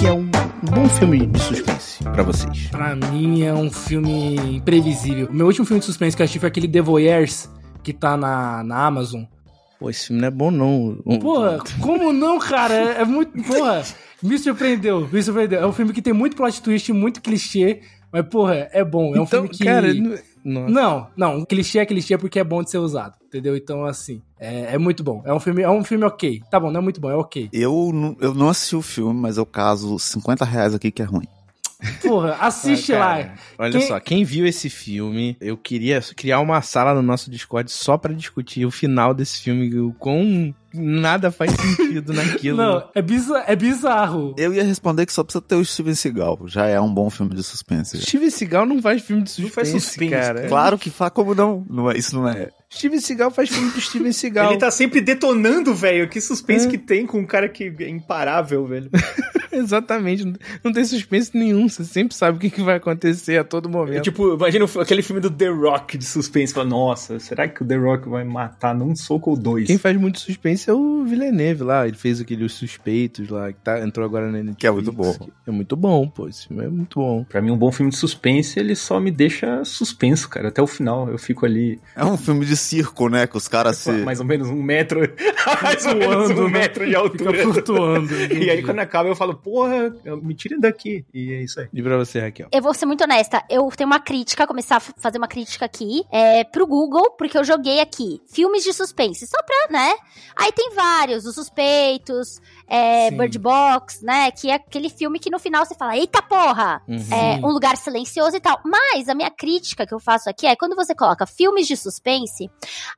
que é um, bom filme de suspense pra vocês? Pra mim é um filme imprevisível. O meu último filme de suspense que eu assisti foi aquele The Voyeurs, que tá na, na Amazon. Pô, esse filme não é bom, não. Porra, como não, cara? É, é muito. Porra, me surpreendeu, me surpreendeu. É um filme que tem muito plot twist, muito clichê, mas, porra, é bom. É um então, filme que. cara, nossa. Não, não, um clichê é clichê porque é bom de ser usado, entendeu? Então, assim, é, é muito bom. É um filme, é um filme ok. Tá bom, não é muito bom, é ok. Eu, não- eu não assisti o filme, mas eu caso 50 reais aqui que é ruim. Porra, assiste Ah, lá. Olha Quem- só, quem viu esse filme, eu queria criar uma sala no nosso Discord só pra discutir o final desse filme, o quão nada faz sentido naquilo. Não, é, bizar, é bizarro. Eu ia responder que só precisa ter o Steven Seagal. Já é um bom filme de suspense. já. Steven Seagal não faz filme de Não suspense, faz suspense, cara. Claro que faz, como não? não é, isso não é. Steven Seagal faz filme do Steven Seagal. Ele tá sempre detonando, velho. Que suspense É. que tem com um cara que é imparável, velho. Exatamente, não- tem suspense nenhum, você sempre sabe o que, que vai acontecer a todo momento. tipo, imagina aquele filme do The Rock de suspense. Fala, nossa, será que o The Rock vai matar num soco ou dois? Quem faz muito suspense é o Villeneuve lá, ele fez aquele Os Suspeitos lá, que tá, entrou agora na Netflix. Que é muito bom. É muito bom, pô, esse filme é muito bom. Pra mim, um bom filme de suspense, ele só me deixa suspenso, cara. Até o final, eu fico ali, É um filme de circo, né? Que os caras se. mais ou menos um metro, mais ou menos Flutuando, um né? metro de Fica altura. flutuando. E aí, quando acaba, eu falo, porra, me tirem daqui. E é isso aí. E pra você, Raquel? Eu vou ser muito honesta, eu tenho uma crítica, começar a fazer uma crítica aqui, é, pro Google, porque eu joguei aqui, filmes de suspense, só pra, né? Aí tem vários, Os Suspeitos, é. Bird Box, né? Que é aquele filme que no final você fala, eita porra! Uhum. É, um lugar silencioso e tal. Mas a minha crítica que eu faço aqui é quando você coloca filmes de suspense,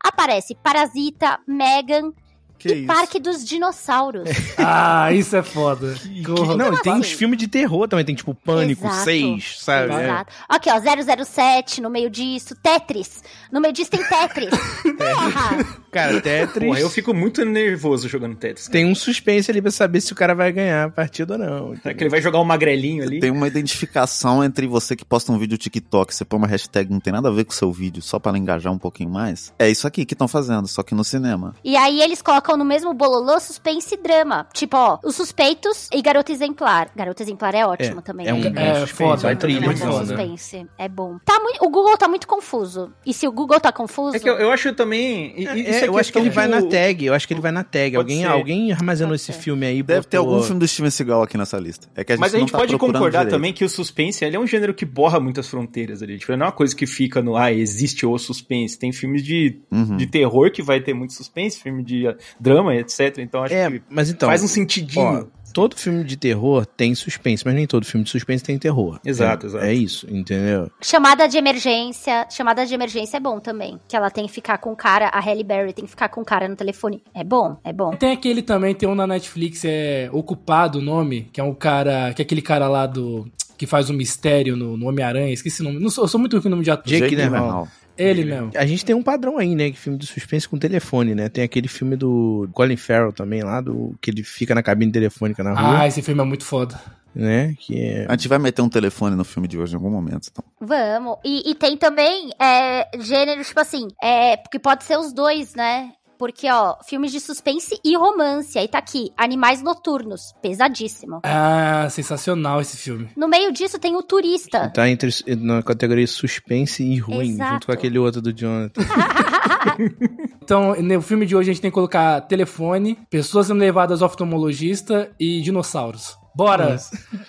aparece Parasita, Megan Que e isso? Parque dos Dinossauros. Ah, isso é foda. Corra. Não, e tem assim? uns filmes de terror também, tem tipo Pânico Exato. 6, sabe? É. Exato. Aqui, ó, 007 no meio disso, Tetris. No meio disso tem Tetris. Porra! Cara, Tetris Porra, eu fico muito nervoso jogando Tetris. tem um suspense ali pra saber se o cara vai ganhar a partida ou não. É que ele vai jogar um magrelinho ali. Tem uma identificação entre você que posta um vídeo TikTok, você põe uma hashtag que não tem nada a ver com o seu vídeo, só pra ela engajar um pouquinho mais. É isso aqui que estão fazendo, só que no cinema. E aí eles colocam no mesmo bololô suspense e drama. Tipo, ó, Os Suspeitos e Garota Exemplar. Garota Exemplar é ótimo É, também. é um né? É, suspense, foda. vai É trilha, um muito bom foda. suspense. É bom. Tá muito, o Google tá muito confuso. E se o Google tá confuso... É que eu, eu acho também. e- É, isso é eu acho que ele vai na tag, eu acho que ele vai na tag. Pode Alguém, ser. alguém armazenou esse filme aí. Deve ter botou- algum filme do Steven Seagal aqui nessa lista. É que a gente Mas a gente tá pode concordar direito. também que o suspense ele é um gênero que borra muitas fronteiras ali. Tipo, não é uma coisa que fica no, ah, existe o suspense. Tem filmes de, Uhum. de terror que vai ter muito suspense, filme de drama, etc. Então acho É, que mas então. faz um sentidinho. Ó, todo filme de terror tem suspense, mas nem todo filme de suspense tem terror. Exato, é, exato. É isso, entendeu? Chamada de emergência. Chamada de emergência é bom também. Que ela tem que ficar com o cara, a Halle Berry tem que ficar com o cara no telefone. É bom, é bom. Tem aquele também, tem um na Netflix, é Ocupado o nome, que é um cara, que é aquele cara lá do... Que faz um mistério no, no Homem-Aranha, esqueci o nome. Não sou, eu sou muito ruim com o nome de ator. Jake Jake Gyllenhaal. Ele mesmo. A gente tem um padrão aí, né? Que filme de suspense com telefone, né? Tem aquele filme do Colin Farrell também lá, do que ele fica na cabine telefônica na rua, Ah, esse filme é muito foda. né? Que é... A gente vai meter um telefone no filme de hoje em algum momento. Então. Vamos. E, e tem também é, gêneros, tipo assim, é, porque pode ser os dois, né? Porque, ó, filmes de suspense e romance. Aí tá aqui, Animais Noturnos. Pesadíssimo. Ah, sensacional esse filme. No meio disso tem o Turista. Tá entre, na categoria suspense e ruim, Exato. junto com aquele outro do Jonathan. Então, no filme de hoje a gente tem que colocar telefone, pessoas sendo levadas ao oftalmologista e dinossauros. Bora!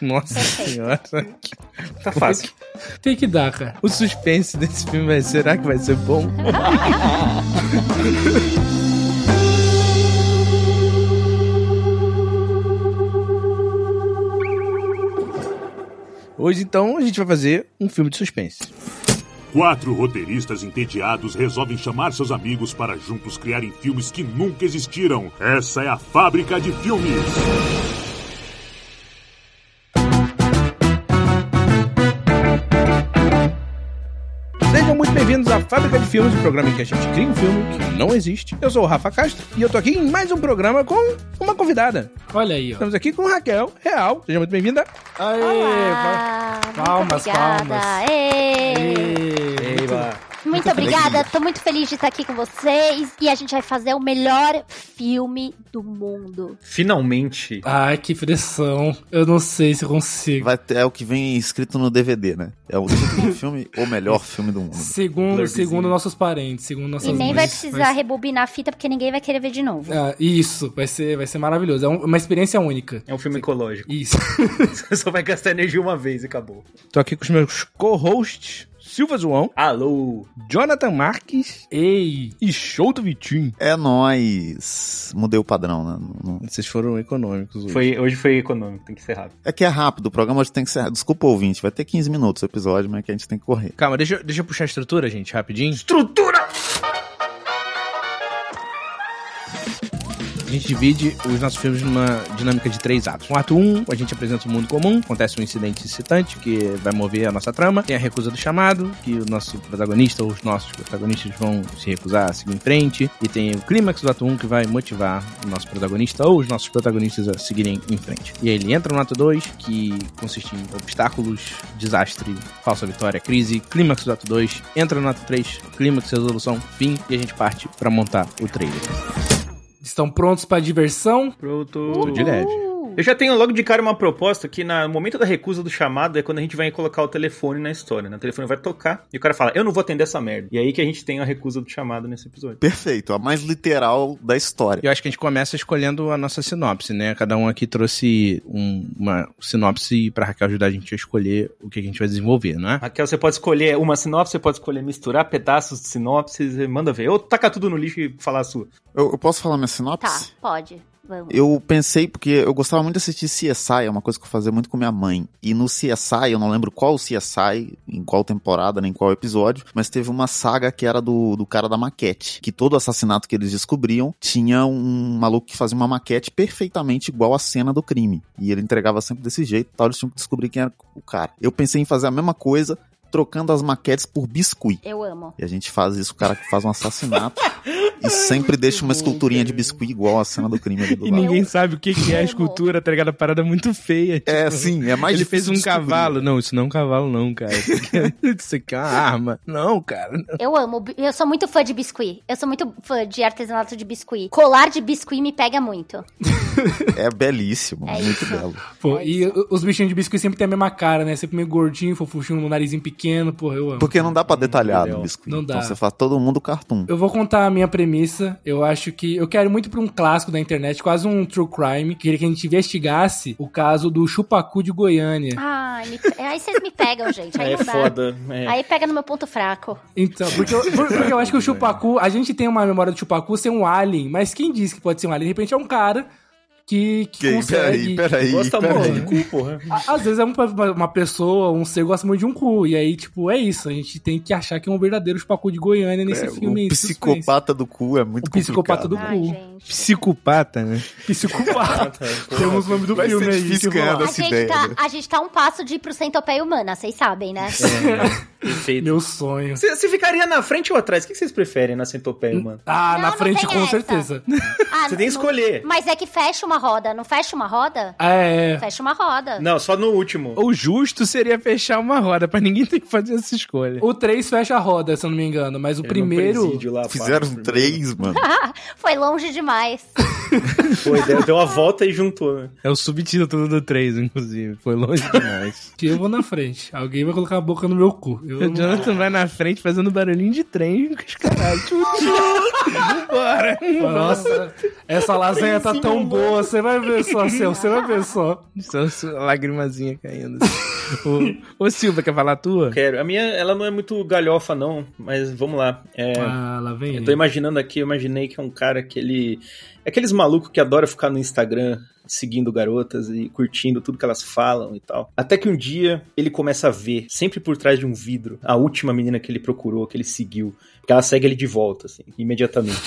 Nossa senhora. Tá fácil. Tem que dar, cara. O suspense desse filme vai será que vai ser bom? Hoje, então, a gente vai fazer um filme de suspense. Quatro roteiristas entediados resolvem chamar seus amigos para juntos criarem filmes que nunca existiram. Essa é a fábrica de filmes. Bem-vindos à Fábrica de Filmes, o programa em que a gente cria um filme que não existe. Eu sou o Rafa Castro e eu tô aqui em mais um programa com uma convidada. Olha aí, ó. Estamos aqui com Raquel Real. Seja muito bem-vinda. Aê! Olá, palmas, palmas. Ê. Aê! Muito obrigada. Tô muito feliz de estar aqui com vocês. E a gente vai fazer o melhor filme do mundo. Finalmente. Ai, que pressão. Eu não sei se eu consigo. Vai ter, é o que vem escrito no DVD, né? É o título do filme, o melhor filme do mundo. Segundo, segundo nossos parentes, segundo nossas E nem mães, vai precisar rebobinar a fita, porque ninguém vai querer ver de novo. Ah, isso, vai ser, vai ser maravilhoso. É um- uma experiência única. É um filme ecológico. Isso. Você só vai gastar energia uma vez e acabou. Tô aqui com os meus co-hosts, Silva João, Alô. Jonathan Marques Ei, e Show do Vitinho. É nóis. Mudei o padrão, né? Não- Vocês foram econômicos hoje. Foi, hoje foi econômico, tem que ser rápido. É que é rápido, o programa hoje tem que ser. Desculpa, ouvinte, vai ter 15 minutos o episódio, mas é que a gente tem que correr. Calma, deixa, deixa eu puxar a estrutura, gente, rapidinho. Estrutura! Gente divide os nossos filmes numa dinâmica de três atos. No ato 1, a gente apresenta o mundo comum, acontece um incidente excitante que vai mover a nossa trama. Tem a recusa do chamado, que o nosso protagonista ou os nossos protagonistas vão se recusar a seguir em frente. E tem o clímax do ato 1 que vai motivar o nosso protagonista ou os nossos protagonistas a seguirem em frente. E aí ele entra no ato 2, que consiste em obstáculos, desastre, falsa vitória, crise. Clímax do ato 2, entra no ato 3, clímax, resolução, fim. E a gente parte pra montar o trailer. Estão prontos pra diversão? Pronto. de leve. Eu já tenho logo de cara uma proposta que no momento da recusa do chamado é quando a gente vai colocar o telefone na história, né? O telefone vai tocar e o cara fala, eu não vou atender essa merda. E aí que a gente tem a recusa do chamado nesse episódio. Perfeito, a mais literal da história. Eu acho que a gente começa escolhendo a nossa sinopse, né? Cada um aqui trouxe um- uma sinopse pra Raquel ajudar a gente a escolher o que a gente vai desenvolver, não é? Raquel, você pode escolher uma sinopse, você pode escolher misturar pedaços de sinopses, e manda ver. Ou tacar tudo no lixo e falar a sua. Eu, eu posso falar minha Tá, sinopse? pode. Vamos. Eu pensei, porque eu gostava muito de assistir CSI, é uma coisa que eu fazia muito com minha mãe. E no CSI, eu não lembro qual CSI, em qual temporada, nem qual episódio, mas teve uma saga que era do, do cara da maquete. Que todo assassinato que eles descobriam tinha um maluco que fazia uma maquete perfeitamente igual à cena do crime. E ele entregava sempre desse jeito, tal, eles tinham que descobrir quem era o cara. Eu pensei em fazer a mesma coisa, trocando as maquetes por biscuit. Eu amo. E a gente faz isso, o cara que faz um assassinato e sempre deixa uma esculturinha de biscuit igual à cena do crime ali do E lado. ninguém sabe o que, que é a escultura, tá ligado? A parada é muito feia. É, tipo, sim, é mais Ele fez um descobrir. cavalo. Não, isso não é um cavalo, não, cara. Isso aqui é, isso aqui é uma arma. Não, cara. Eu amo. Eu sou muito fã de biscuit. Eu sou muito fã de artesanato de biscuit. Colar de biscuit me pega muito. É belíssimo, É muito isso. belo. Pô, É e os bichinhos de biscoito sempre tem a mesma cara, né? Sempre meio gordinho, fofuchinho, no narizinho pequeno, porra, eu amo. Porque não dá pra detalhar no biscuit. Não dá. Então você faz todo mundo cartoon. Eu vou contar a minha premissa. Eu acho que. Eu quero muito pra um clássico da internet, quase um true crime. Queria que a gente investigasse o caso do Chupacu de Goiânia. Ai, me... aí vocês me pegam, gente. Aí é não dá. foda. É. Aí pega no meu ponto fraco. Então, porque eu, por- porque eu acho que o Chupacu. A gente tem uma memória do Chupacu ser um alien, mas quem diz que pode ser um alien? De repente é um cara que, que Que, consegue. peraí, peraí, Gosta peraí. muito de cu, porra. A- Às vezes é uma, uma pessoa, um ser gosta muito de um cu. E aí, tipo, é isso. A gente tem que achar que é um verdadeiro Chupacu de Goiânia nesse É, filme. o psicopata do cu é muito O psicopata do Ai, cu. gente. Psicopata, né? Psicopata. Temos o nome do Vai filme ser aí. A gente, ideia, tá, né? a gente tá um passo de ir pro centopeia humana, vocês sabem, né? Perfeito. Meu sonho. Você, ficaria na frente ou atrás? O que vocês preferem na centopeia, mano? Ah, Não, na frente, com essa. certeza. Ah, Você tem que não- escolher. Mas é que fecha uma roda, não fecha uma roda? É. Fecha uma roda. Não, só no último. O justo seria fechar uma roda, pra ninguém ter que fazer essa escolha. O 3 fecha a roda, se eu não me engano. Mas o primeiro. lá, Fizeram três, mano. Foi longe demais. Foi, deu, deu uma volta e juntou, né? É o subtítulo do 3, inclusive. Foi longe demais. Eu vou na frente. Alguém vai colocar a boca no meu cu. O Jonathan vai na frente fazendo barulhinho de trem com os caras. Bora. Nossa, essa lasanha tá tão boa. Você vai ver só, Céu. Você vai ver só. Só lagrimazinha caindo. ô, Silva, quer falar a tua? Quero. A minha, ela não é muito galhofa, não, mas vamos lá. É, Ah, lá vem eu ele. tô imaginando aqui, eu imaginei que é um cara que ele. Aqueles malucos que adora ficar no Instagram seguindo garotas e curtindo tudo que elas falam e tal. Até que um dia ele começa a ver, sempre por trás de um vidro, a última menina que ele procurou, que ele seguiu. Porque ela segue ele de volta, assim, imediatamente.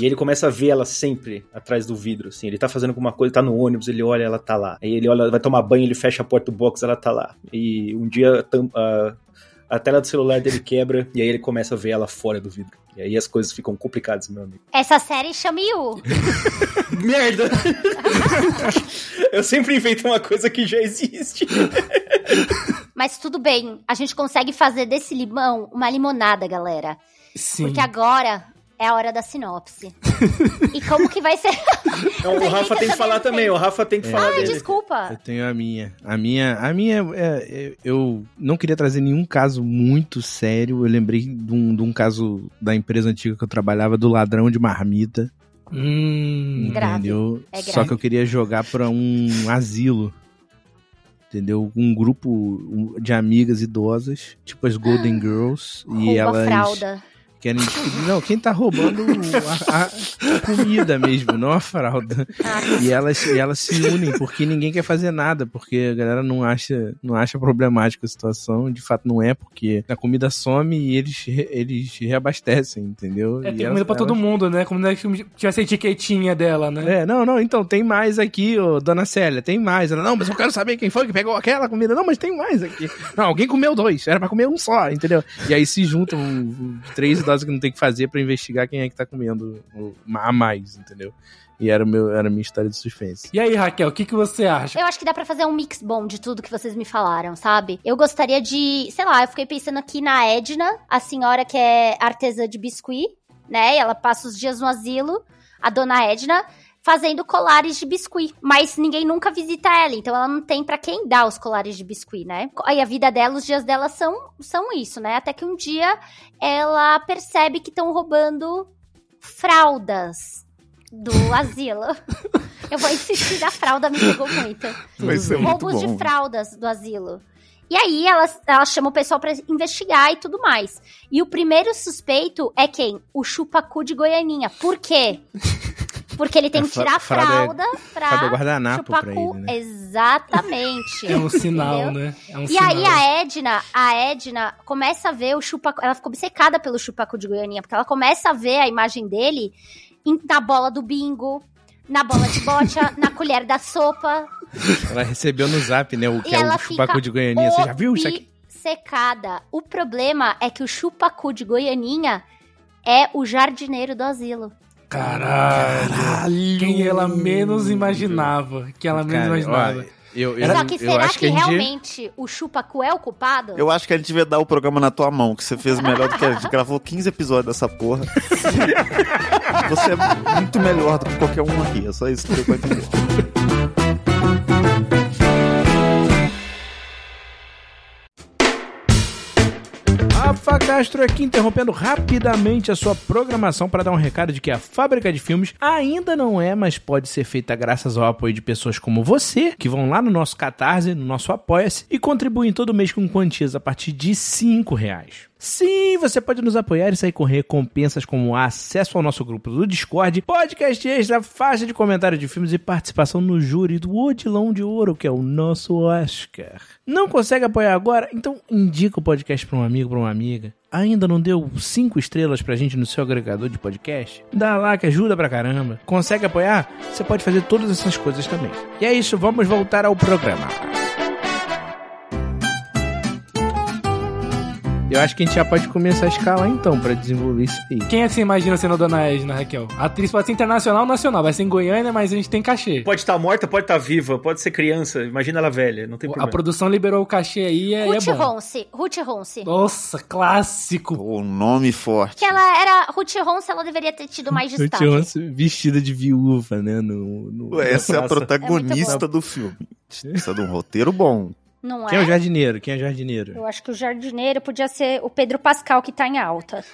E ele começa a ver ela sempre atrás do vidro, assim. Ele tá fazendo alguma coisa, tá no ônibus, ele olha, ela tá lá. Aí ele olha, vai tomar banho, ele fecha a porta do box, ela tá lá. E um dia a a, tela do celular dele quebra e aí ele começa a ver ela fora do vidro. E aí as coisas ficam complicadas, meu amigo. Essa série chama Yu. Merda! Eu sempre invento uma coisa que já existe. Mas tudo bem, a gente consegue fazer desse limão uma limonada, galera. Sim. Porque agora é a hora da sinopse. e como que vai ser? Não, o Rafa tem que falar também, o Rafa tem que falar Ai, dele. Eu desculpa. tenho a minha. A minha, a minha é, é, eu não queria trazer nenhum caso muito sério. Eu lembrei de um, de um caso da empresa antiga que eu trabalhava, do ladrão de marmita. Hum. Grave. Entendeu? É Só grave. que eu queria jogar pra um asilo. Entendeu? Um grupo de amigas idosas, tipo as Golden Girls. e elas fralda. Querem descobrir. Não, quem tá roubando a, a comida mesmo, não a fralda. E elas, e elas se unem porque ninguém quer fazer nada, porque a galera não acha, não acha problemática a situação. De fato, não é, porque a comida some e eles, eles reabastecem, entendeu? É, E tem elas- comida pra todo elas- mundo, né? Como é que tivesse a etiquetinha dela, né? É, não, não, então tem mais aqui, ô, dona Célia, tem mais. Ela, não, mas eu quero saber quem foi que pegou aquela comida. Não, mas tem mais aqui. Não, alguém comeu dois, era pra comer um só, entendeu? E aí se juntam três idosos que não tem que fazer pra investigar quem é que tá comendo o- a mais, entendeu? E era, o meu, era a minha história de suspense. E aí, Raquel, o que, que você acha? Eu acho que dá pra fazer um mix bom de tudo que vocês me falaram, sabe? Eu gostaria de, sei lá, eu fiquei pensando aqui na Edna, a senhora que é artesã de biscuit, né? E ela passa os dias no asilo, a dona Edna, fazendo colares de biscuit. Mas ninguém nunca visita ela, então ela não tem pra quem dar os colares de biscuit, né? Aí a vida dela, os dias dela são, são isso, né? Até que um dia ela percebe que estão roubando fraldas do asilo. Eu vou insistir na fralda, me pegou muito. Vai ser muito Roubos de fraldas do asilo. E aí ela, ela chama o pessoal pra investigar e tudo mais. E o primeiro suspeito é quem? O chupacu de Goianinha. Por quê? Porque ele tem É, que tirar a fralda é- fralda pra fralda é guardanapo pra chupacu. ele, né? Exatamente. É um sinal, Entendeu? né? É um E sinal. aí a Edna, a Edna começa a ver o chupacu, ela ficou obcecada pelo chupacu de Goianinha, porque ela começa a ver a imagem dele na bola do bingo, na bola de bocha, na colher da sopa, Ela recebeu no zap, né? O que E é o chupacu de Goianinha. Você já viu isso aqui? secada. O problema é que o chupacu de Goianinha é o jardineiro do asilo. Caralho. Quem ela menos imaginava. Que ela menos Cara, imaginava. ó, eu, eu, Só que eu será acho que, a gente- realmente o chupacu é o culpado? Eu acho que a gente devia dar o programa na tua mão, que você fez melhor do que a gente. Gravou 15 episódios dessa porra. você é muito melhor do que qualquer um aqui. É só isso que eu pra entender. Rafa Castro aqui interrompendo rapidamente a sua programação para dar um recado de que a fábrica de filmes ainda não é, mas pode ser feita graças ao apoio de pessoas como você, que vão lá no nosso Catarse, no nosso Apoia-se e contribuem todo mês com quantias a partir de 5 reais. Sim, você pode nos apoiar e sair com recompensas como acesso ao nosso grupo do Discord, podcast extra, faixa de comentário de filmes e participação no júri do Odilão de Ouro, que é o nosso Oscar. Não consegue apoiar agora? Então indica o podcast para um amigo, para uma amiga. Ainda não deu cinco estrelas pra gente no seu agregador de podcast? Dá lá que ajuda pra caramba. Consegue apoiar? Você pode fazer todas essas coisas também. E é isso, vamos voltar ao programa. Eu acho que a gente já pode começar a escalar então pra desenvolver isso aí. Quem é que você imagina sendo a Dona Edna, Raquel? A atriz pode ser internacional ou nacional. Vai ser em Goiânia, mas a gente tem cachê. Pode estar morta, pode estar viva, pode ser criança. Imagina ela velha, não tem A problema. produção liberou o cachê aí é, e é Ruth bom. Ronce. Ruth Ronce. Nossa, clássico. Pô, nome forte. Que ela era. Ruth Ronce, ela deveria ter tido mais destaque. Beyoncé vestida de viúva, né? No, no- Ué, Essa é a praça. protagonista do filme. Precisa de um roteiro bom. Não Quem é é? o jardineiro? Quem é o jardineiro? Eu acho que o jardineiro podia ser o Pedro Pascal, que tá em alta.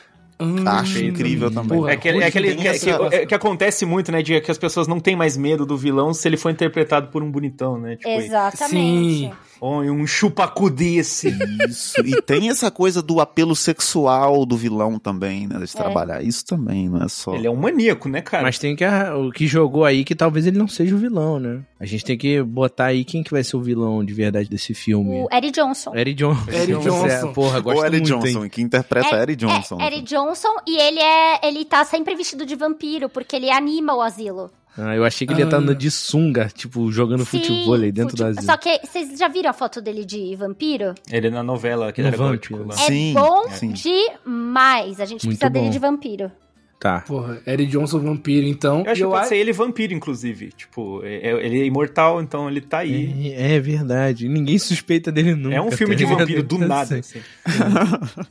Hum, Acho incrível também. porra, É aquele, é aquele que, essa- que- que acontece muito, né? De que as pessoas não têm mais medo do vilão se ele for interpretado por um bonitão, né? Tipo, Exatamente. Sim. Oh, um chupacu desse. Isso. E tem essa coisa do apelo sexual do vilão também, né? De trabalhar. Isso também, não é só. Ele é um maníaco, né, cara? Mas tem que o que jogou aí que talvez ele não seja o vilão, né? A gente tem que botar aí quem que vai ser o vilão de verdade desse filme. O Eric Johnson. Eric Johnson. Eric Johnson. Porra, gosto o Eric muito, Johnson, hein? que interpreta É- Eric Johnson. É, Eric Johnson, e ele é. Ele tá sempre vestido de vampiro, porque ele anima o asilo. Ah, eu achei que ele ia estar Ah. andando de sunga, tipo, jogando Sim, futebol aí dentro fute- asilo. Só que vocês já viram a foto dele de vampiro? Ele é na novela, que No era gótico lá. É Sim, bom sim. demais. A gente Muito precisa dele bom. de vampiro. Tá. Porra, Eric Johnson vampiro, então. Eu acho E que pode ser ele vampiro, inclusive. Tipo, é- é- ele é imortal, então ele tá aí. É, é verdade. Ninguém suspeita dele nunca. É, um filme tá de ligado? vampiro do nada, assim, assim.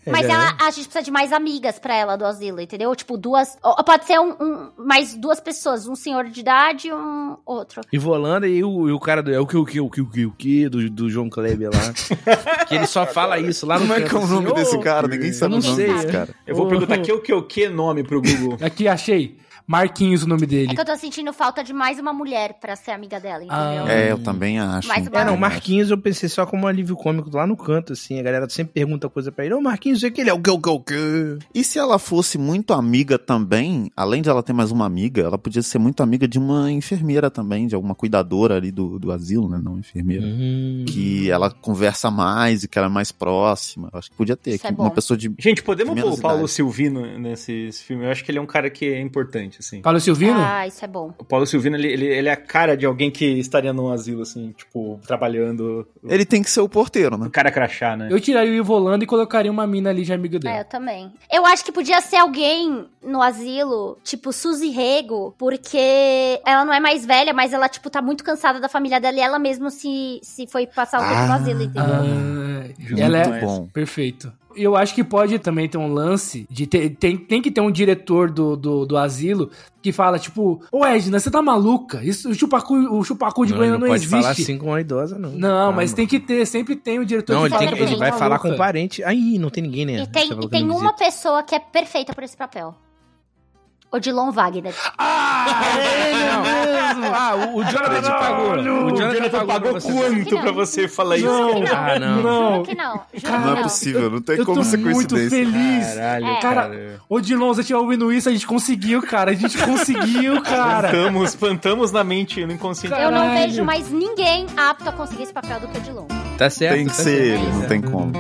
Mas É. ela, a gente precisa de mais amigas pra ela do asilo, entendeu? Tipo, duas. Pode ser um, um- mais duas pessoas, um senhor de idade e um outro. E Volanda e o, e o cara do. É o que, o que, o que, o que, o que, do, do João Kleber lá. que ele só fala isso lá no Como é que é o nome assim, desse "Ô, cara? Ninguém sabe não o nome sei, desse é. cara. Eu vou perguntar que o que o que nome pro Google. Aqui, achei. Marquinhos o nome É dele. que eu tô sentindo falta de mais uma mulher pra ser amiga dela, entendeu? Ah. É, eu também acho. Mais uma- É, não, Marquinhos eu pensei só como um alívio cômico lá no canto, assim. A galera sempre pergunta coisa pra ele. Ô, Marquinhos, é que ele é o que, o que, o que? E se ela fosse muito amiga também, além de ela ter mais uma amiga, ela podia ser muito amiga de uma enfermeira também, de alguma cuidadora ali do, do asilo, né? Não enfermeira. Hum. Que ela conversa mais e que ela é mais próxima. Eu acho que podia ter. Isso que é uma bom. pessoa de. Gente, podemos pôr o Paulo idade. Silvino nesse esse filme? Eu acho que ele é um cara que é importante, assim. Paulo Silvino? Ah, isso é bom. O Paulo Silvino, ele, ele, ele é a cara de alguém que estaria num asilo, assim, tipo, trabalhando. Ele tem que ser o porteiro, né? O cara crachá, né? Eu tiraria o Ivolando e colocaria uma mina ali de amigo É, dele. eu também. Eu acho que podia ser alguém no asilo, tipo Suzy Rego, porque ela não é mais velha, mas ela, tipo, tá muito cansada da família dela e ela mesmo se, se foi passar o tempo no Ah. asilo, entendeu? Ah, ela é Muito bom. perfeito. Eu acho que pode também ter um lance de ter, tem, tem que ter um diretor do, do, do asilo que fala, tipo, ô Edna, você tá maluca? Isso, o chupacu, o chupacu de Não, Goiânia ele não, não pode existe. falar assim com uma idosa, não. Não, Calma. mas tem que ter, sempre tem o diretor Não, que ele, fala tem ele vai uma falar com maluca. o parente. Aí, não tem ninguém, né? E tem, e tem não uma visita. pessoa que é perfeita por esse papel. Odilon Wagner. Ah, ele mesmo! Ah, o, o Jonathan te pagou. O Jonathan pagou, pra você. quanto Não. pra você falar isso? Não, Ah, não. não. Juro que não. Juro Cara, que Não é não. possível, não tem Eu como tô ser muito coincidência. feliz. Caralho, É. Cara, cara. Ô, Dilon, você tinha ouvindo isso? A gente conseguiu, cara. A gente conseguiu, cara. Plantamos, plantamos na mente, no inconsciente. Eu não vejo mais ninguém apto a conseguir esse papel do que Odilon. Tá certo. Tem que tá ser certo. ele, não tem como.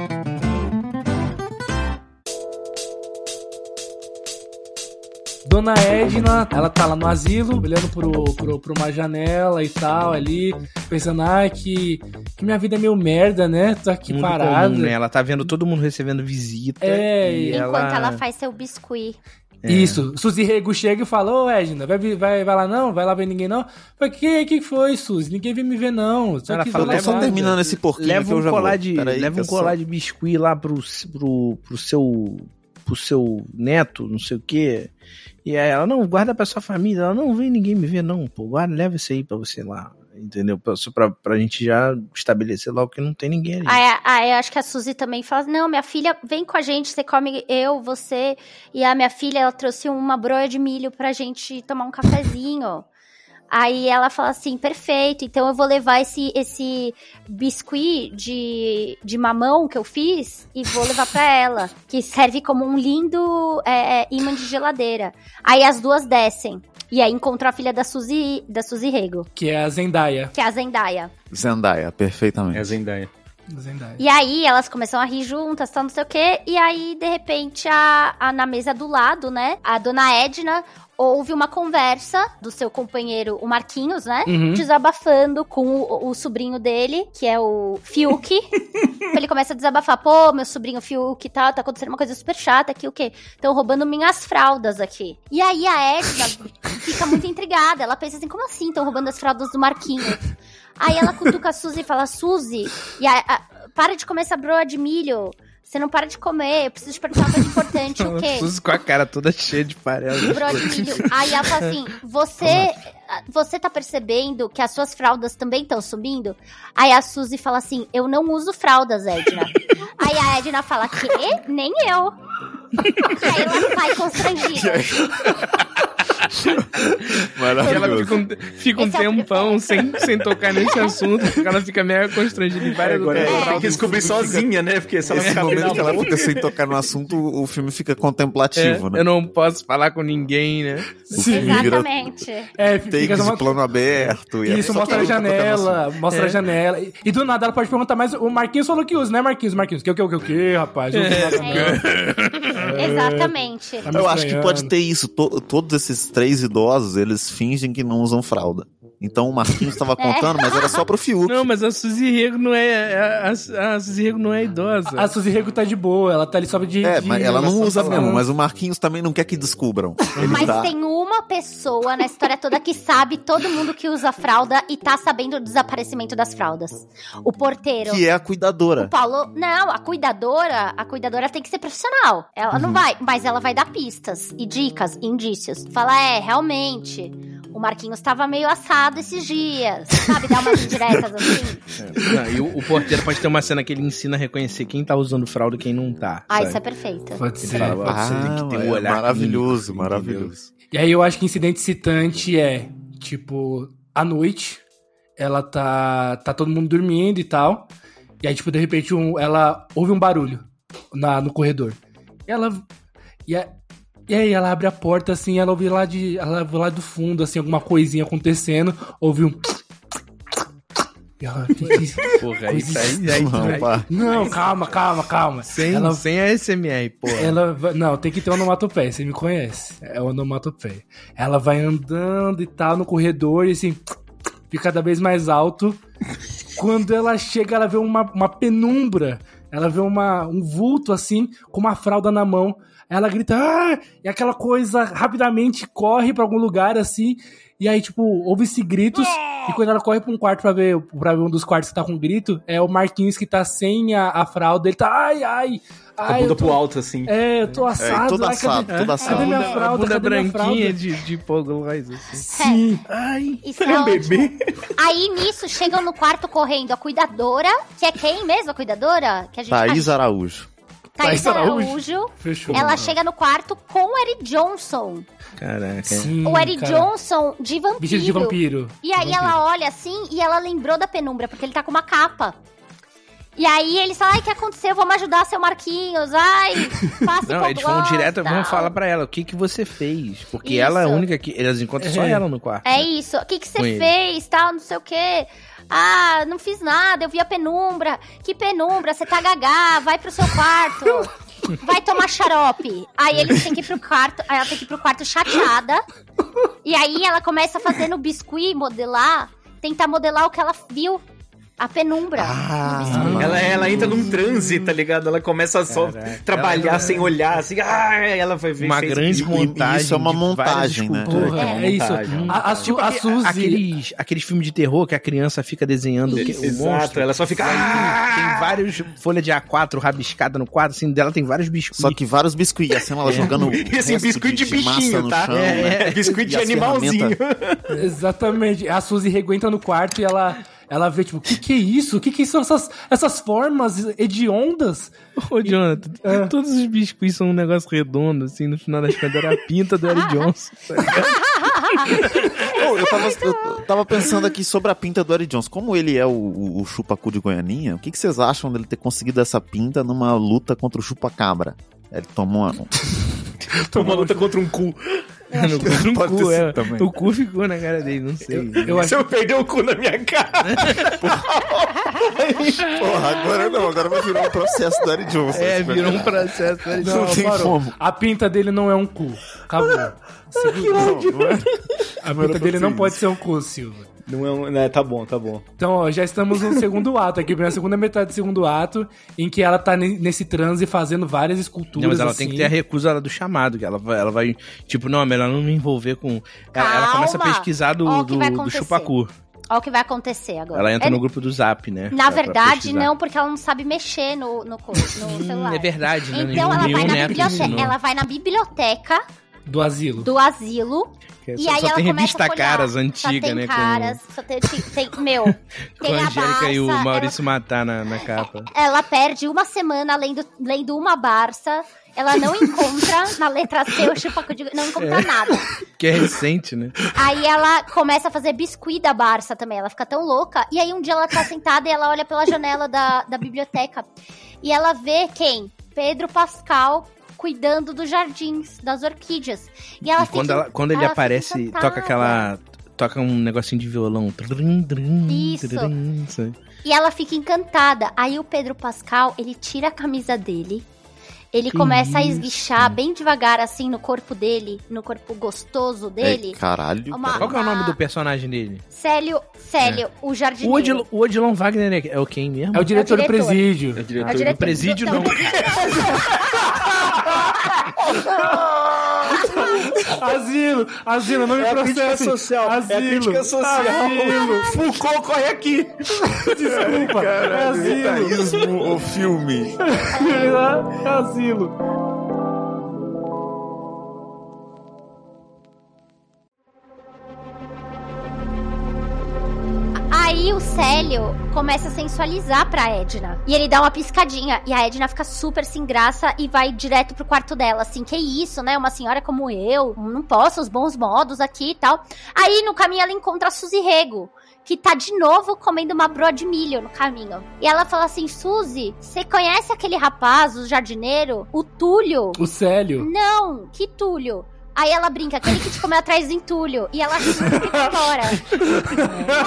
Dona Edna, ela tá lá no asilo, olhando pro, pro, pra uma janela e tal, ali, pensando, ah, que, que minha vida é meio merda, né? Tô aqui Mundo parada. comum, né? Ela tá vendo todo mundo recebendo visita. É, e Enquanto ela... ela faz seu biscuit. É. Isso, Suzy Rego chega e fala, ô Edna, vai, vai, vai lá não? Vai lá ver ninguém não? Falei, que, que foi, Suzy? Ninguém veio me ver não. Só Ela fala, Eu tô leva- só nada." terminando esse porquinho leva que eu um já colar vou. de Peraí, leva um só- colar de biscuit lá pro, pro, pro seu pro seu neto, não sei o quê. E aí ela não guarda pra sua família, ela não vem ninguém me ver não, pô, guarda, leva isso aí pra você lá, entendeu? Só pra, pra gente já estabelecer logo que não tem ninguém ali. Aí, acho que a Suzy também fala: Não, minha filha, vem com a gente, você come eu, você. E a minha filha, ela trouxe uma broa de milho pra gente tomar um cafezinho. Aí ela fala assim: perfeito, então eu vou levar esse, esse biscuit de, de mamão que eu fiz e vou levar pra ela, que serve como um lindo é, é, imã de geladeira. Aí as duas descem. E aí encontrou a filha da Suzy, da Suzy Rego, Que é a Zendaya. que é a Zendaya. Zendaya, perfeitamente. É a Zendaya. Zendaya. E aí elas começam a rir juntas, tal, não sei o quê. E aí, de repente, a, a- na mesa do lado, né? A dona Edna ouve uma conversa do seu companheiro, o Marquinhos, né? Uhum. Desabafando com o, o sobrinho dele, que é o Fiuk. ele começa a desabafar, pô, meu sobrinho Fiuk e tal, tá acontecendo uma coisa super chata aqui, o quê? Estão roubando minhas fraldas aqui. E aí a Edna fica muito intrigada. Ela pensa assim, como assim estão roubando as fraldas do Marquinhos? Aí ela cutuca a Suzy e fala, Suzy, e a- a- para de comer essa broa de milho. Você não para de comer, eu preciso te perguntar uma coisa importante, o quê? Suzy com a cara toda cheia de farelo. Broa de milho. Aí ela fala assim, você, você tá percebendo que as suas fraldas também estão sumindo? Aí a Suzy fala assim, eu não uso fraldas, Edna. Aí a Edna fala, quê? Nem eu. Aí ela vai constrangida. E ela Maravilhoso. fica um, fica um é tempão sem, sem tocar nesse assunto, porque ela fica meio constrangida em várias Agora ela tem que descobrir sozinha, né? Porque se ela Esse momento que ela fica sem tocar no assunto, o filme fica É, contemplativo, né? eu não posso falar com ninguém, né? O filme vira Exatamente. É, fica takes uma... plano aberto. e Isso, é mostra a janela, mostra a janela. E, e do nada ela pode perguntar, mas o Marquinhos falou que usa, né, Marquinhos? Marquinhos, que o que, o que, o que, rapaz? Não. Exatamente. Tá me Eu acho que pode ter isso. To- todos esses três idosos, eles fingem que não usam fralda. Então o Marquinhos estava contando, mas era só pro Fiuk. Não, mas a Suzy Rego não é. A, a, a Suzy Rego não é idosa. A Suzy Rego tá de boa, ela tá ali só de. É, de- mas ela não usa falando. mesmo, mas o Marquinhos também não quer que descubram. Ele Mas tá... tem uma pessoa na história toda que sabe todo mundo que usa fralda e tá sabendo do desaparecimento das fraldas. O porteiro. Que é a cuidadora. O Paulo, não, a cuidadora, a cuidadora tem que ser profissional. Ela Uhum. não vai, mas ela vai dar pistas e dicas, indícios. Fala, é, realmente, o Marquinhos tava meio assado esses dias. Sabe, dar umas indiretas assim. É. Não, e o, o porteiro pode ter uma cena que ele ensina a reconhecer quem tá usando fralda e quem não tá. Ah, sabe? isso é perfeito. Pode ser. fala, "Ó, você tem que ter um é olhar maravilhoso, clínico, maravilhoso. E aí eu acho que incidente excitante é, tipo, à noite, ela tá. tá todo mundo dormindo e tal. E aí, tipo, de repente, um- ela ouve um barulho na, no corredor. E ela. E, a- e aí ela abre a porta assim, ela ouve lá de. Ela ouve lá do fundo, assim, alguma coisinha acontecendo, ouve um. E ela, "Que que é isso?" Porra, isso aí, aí, Não, aí- pá. Não, calma, calma, calma. Sem, ela, sem a SMR, porra. ela não, tem que ter onomatopeia, você me conhece. É onomatopeia. Ela vai andando e tal no corredor e assim, fica cada vez mais alto. Quando ela chega, ela vê uma, uma penumbra. Ela vê uma, um vulto assim, com uma fralda na mão. Ela grita, ah! E aquela coisa rapidamente corre pra algum lugar assim. E aí, tipo, ouve-se gritos. E quando ela corre pra um quarto pra ver, pra ver um dos quartos que tá com grito, é o Marquinhos que tá sem a, a fralda. Ele tá, ai, ai. Com a ai, bunda tô- pro alto, assim. é, eu tô É, assado. todo ai, assado, cadê, todo assado. cadê minha fralda? a bunda cadê branquinha de, de poglois, assim. Sim. Ai. Isso é ótimo. Aí nisso chegam no quarto correndo a cuidadora, que é quem mesmo a cuidadora? Que a gente Thaís Araújo. Thaís Araújo. Fechou. Ela chega no quarto com o Eric Johnson. Caraca. Sim, o Eric cara. Johnson de vampiro. Vestido de vampiro. E aí Vampiro. ela olha assim e ela lembrou da penumbra, porque ele tá com uma capa. E aí eles falam, ai, o que aconteceu? Vamos ajudar seu Marquinhos. Ai, passa Não, eles vão direto, vão falar pra ela o que que você fez. Porque Isso. ela é a única que. Eles encontram só É. ela no quarto. É né? isso. O que, que você Com ele. fez, tal, não sei o quê. Ah, não fiz nada, eu vi a penumbra. Que penumbra? Você tá gagá, vai pro seu quarto. Vai tomar xarope. Aí eles têm que ir pro quarto, aí ela tem que ir pro quarto chateada. E aí ela começa a fazer no biscuit, modelar, tentar modelar o que ela viu. A penumbra biscuit. Ela, ela entra num transe, tá ligado? Ela começa a só Caraca. trabalhar Ela- sem olhar, assim, ah, ela vai ver Uma grande isso. Montagem. isso é uma de montagem, né? É, é, isso. montagem. A, a, Su- a Suzy. Aqueles, aqueles filmes de terror que a criança fica desenhando o que- o Exato, monstro. ela só fica. "Ah!" tem, tem vários folha de A4 rabiscada no quadro, assim, dela tem vários biscoitos. Só que vários biscuits, assim, ela jogando. E assim, resto biscoito de, massa bichinho, no tá? chão, É, né? É, biscoito E de as animalzinho. Exatamente. A Suzy Rego entra no quarto e ela, ela vê, tipo, o que que é isso? O que que são essas, essas formas hediondas? Ô, Jonathan, Ah. todos os biscoitos são um negócio redondo, assim, no final das contas era a pinta do Eric Johnson. tá eu, tava, eu tava pensando aqui sobre a pinta do Eric Jones. Como ele é o, o, o chupacu de Goianinha, o que, que vocês acham dele ter conseguido essa pinta numa luta contra o chupacabra? Ele tomou uma... Uma luta contra um cu. No, no Pode cu, é, também. o cu ficou na cara dele, não sei. Eu acho Você perdeu o cu na minha cara. Porra, agora não, agora vai virar um processo do Eric Jones. É, virou um processo. do Eric Não, Johnson. tem parou. como. A pinta dele não é um cu. Acabou. Segura- Não, não é- A não pinta dele não pode ser um cu, Silva. Não é um. Né, tá bom, tá bom. Então, ó, já estamos no segundo ato aqui, na segunda metade do segundo ato, em que ela tá ne- nesse transe fazendo várias esculturas. Não, mas ela assim. tem que ter a recusa do chamado, que ela vai, ela vai tipo, não, é melhor não me envolver com... Ela, ela Calma. começa a pesquisar do, do, do acontecer. chupacu. Olha o que vai acontecer agora. Ela entra É- no grupo do Zap, né? Na pra- pra verdade, pesquisar. não, porque ela não sabe mexer no, no, no celular. É verdade, né? Então Nenhum- ela vai, na biblioteca, ela vai na biblioteca Do asilo. do asilo Que e só, aí só ela tem revista caras só antiga, tem né? caras, só tem, tem, meu, Com, com tem a Angélica e o Maurício Matar na, na capa. Ela, ela perde uma semana lendo, lendo uma Barça, ela não encontra na letra C o chupacu de... não encontra nada. Que é recente, né? Aí ela começa a fazer biscuit da Barça também. Ela fica tão louca. E aí um dia ela tá sentada e ela olha pela janela da, da biblioteca. E ela vê quem? Pedro Pascal cuidando dos jardins, das orquídeas. E ela E quando, fica- ela, quando ele ela aparece, toca aquela. Toca um negocinho de violão. Isso. E ela fica encantada. Aí o Pedro Pascal, ele tira a camisa dele ele Que começa a isso? esguichar bem devagar, assim, no corpo dele, no corpo gostoso dele. É, caralho. Uma- cara. Qual que é o nome do personagem dele? Célio, Célio, o O, jardineiro. Odil, o Odilon Wagner é, é o quem mesmo? É o diretor, É o do diretor. presídio. É o É diretor o diretor presídio, do- não. Asilo, asilo, não me É processem. social. Asilo, É crítica social. Asilo. Foucault corre aqui. Desculpa, é asilo. Judaísmo, o filme. É asilo. Aí o Célio começa a sensualizar pra Edna. E ele dá uma piscadinha. E a Edna fica super sem graça e vai direto pro quarto dela. Assim, que isso, né? Uma senhora como eu, não posso os bons modos aqui e tal. Aí no caminho ela encontra a Suzy Rego. Que tá de novo comendo uma broa de milho no caminho. E ela fala assim: Suzy, você conhece aquele rapaz, o jardineiro? O Túlio? O Célio. Não, que Túlio? Aí ela brinca, aquele que te comeu atrás do entulho. E ela super embora.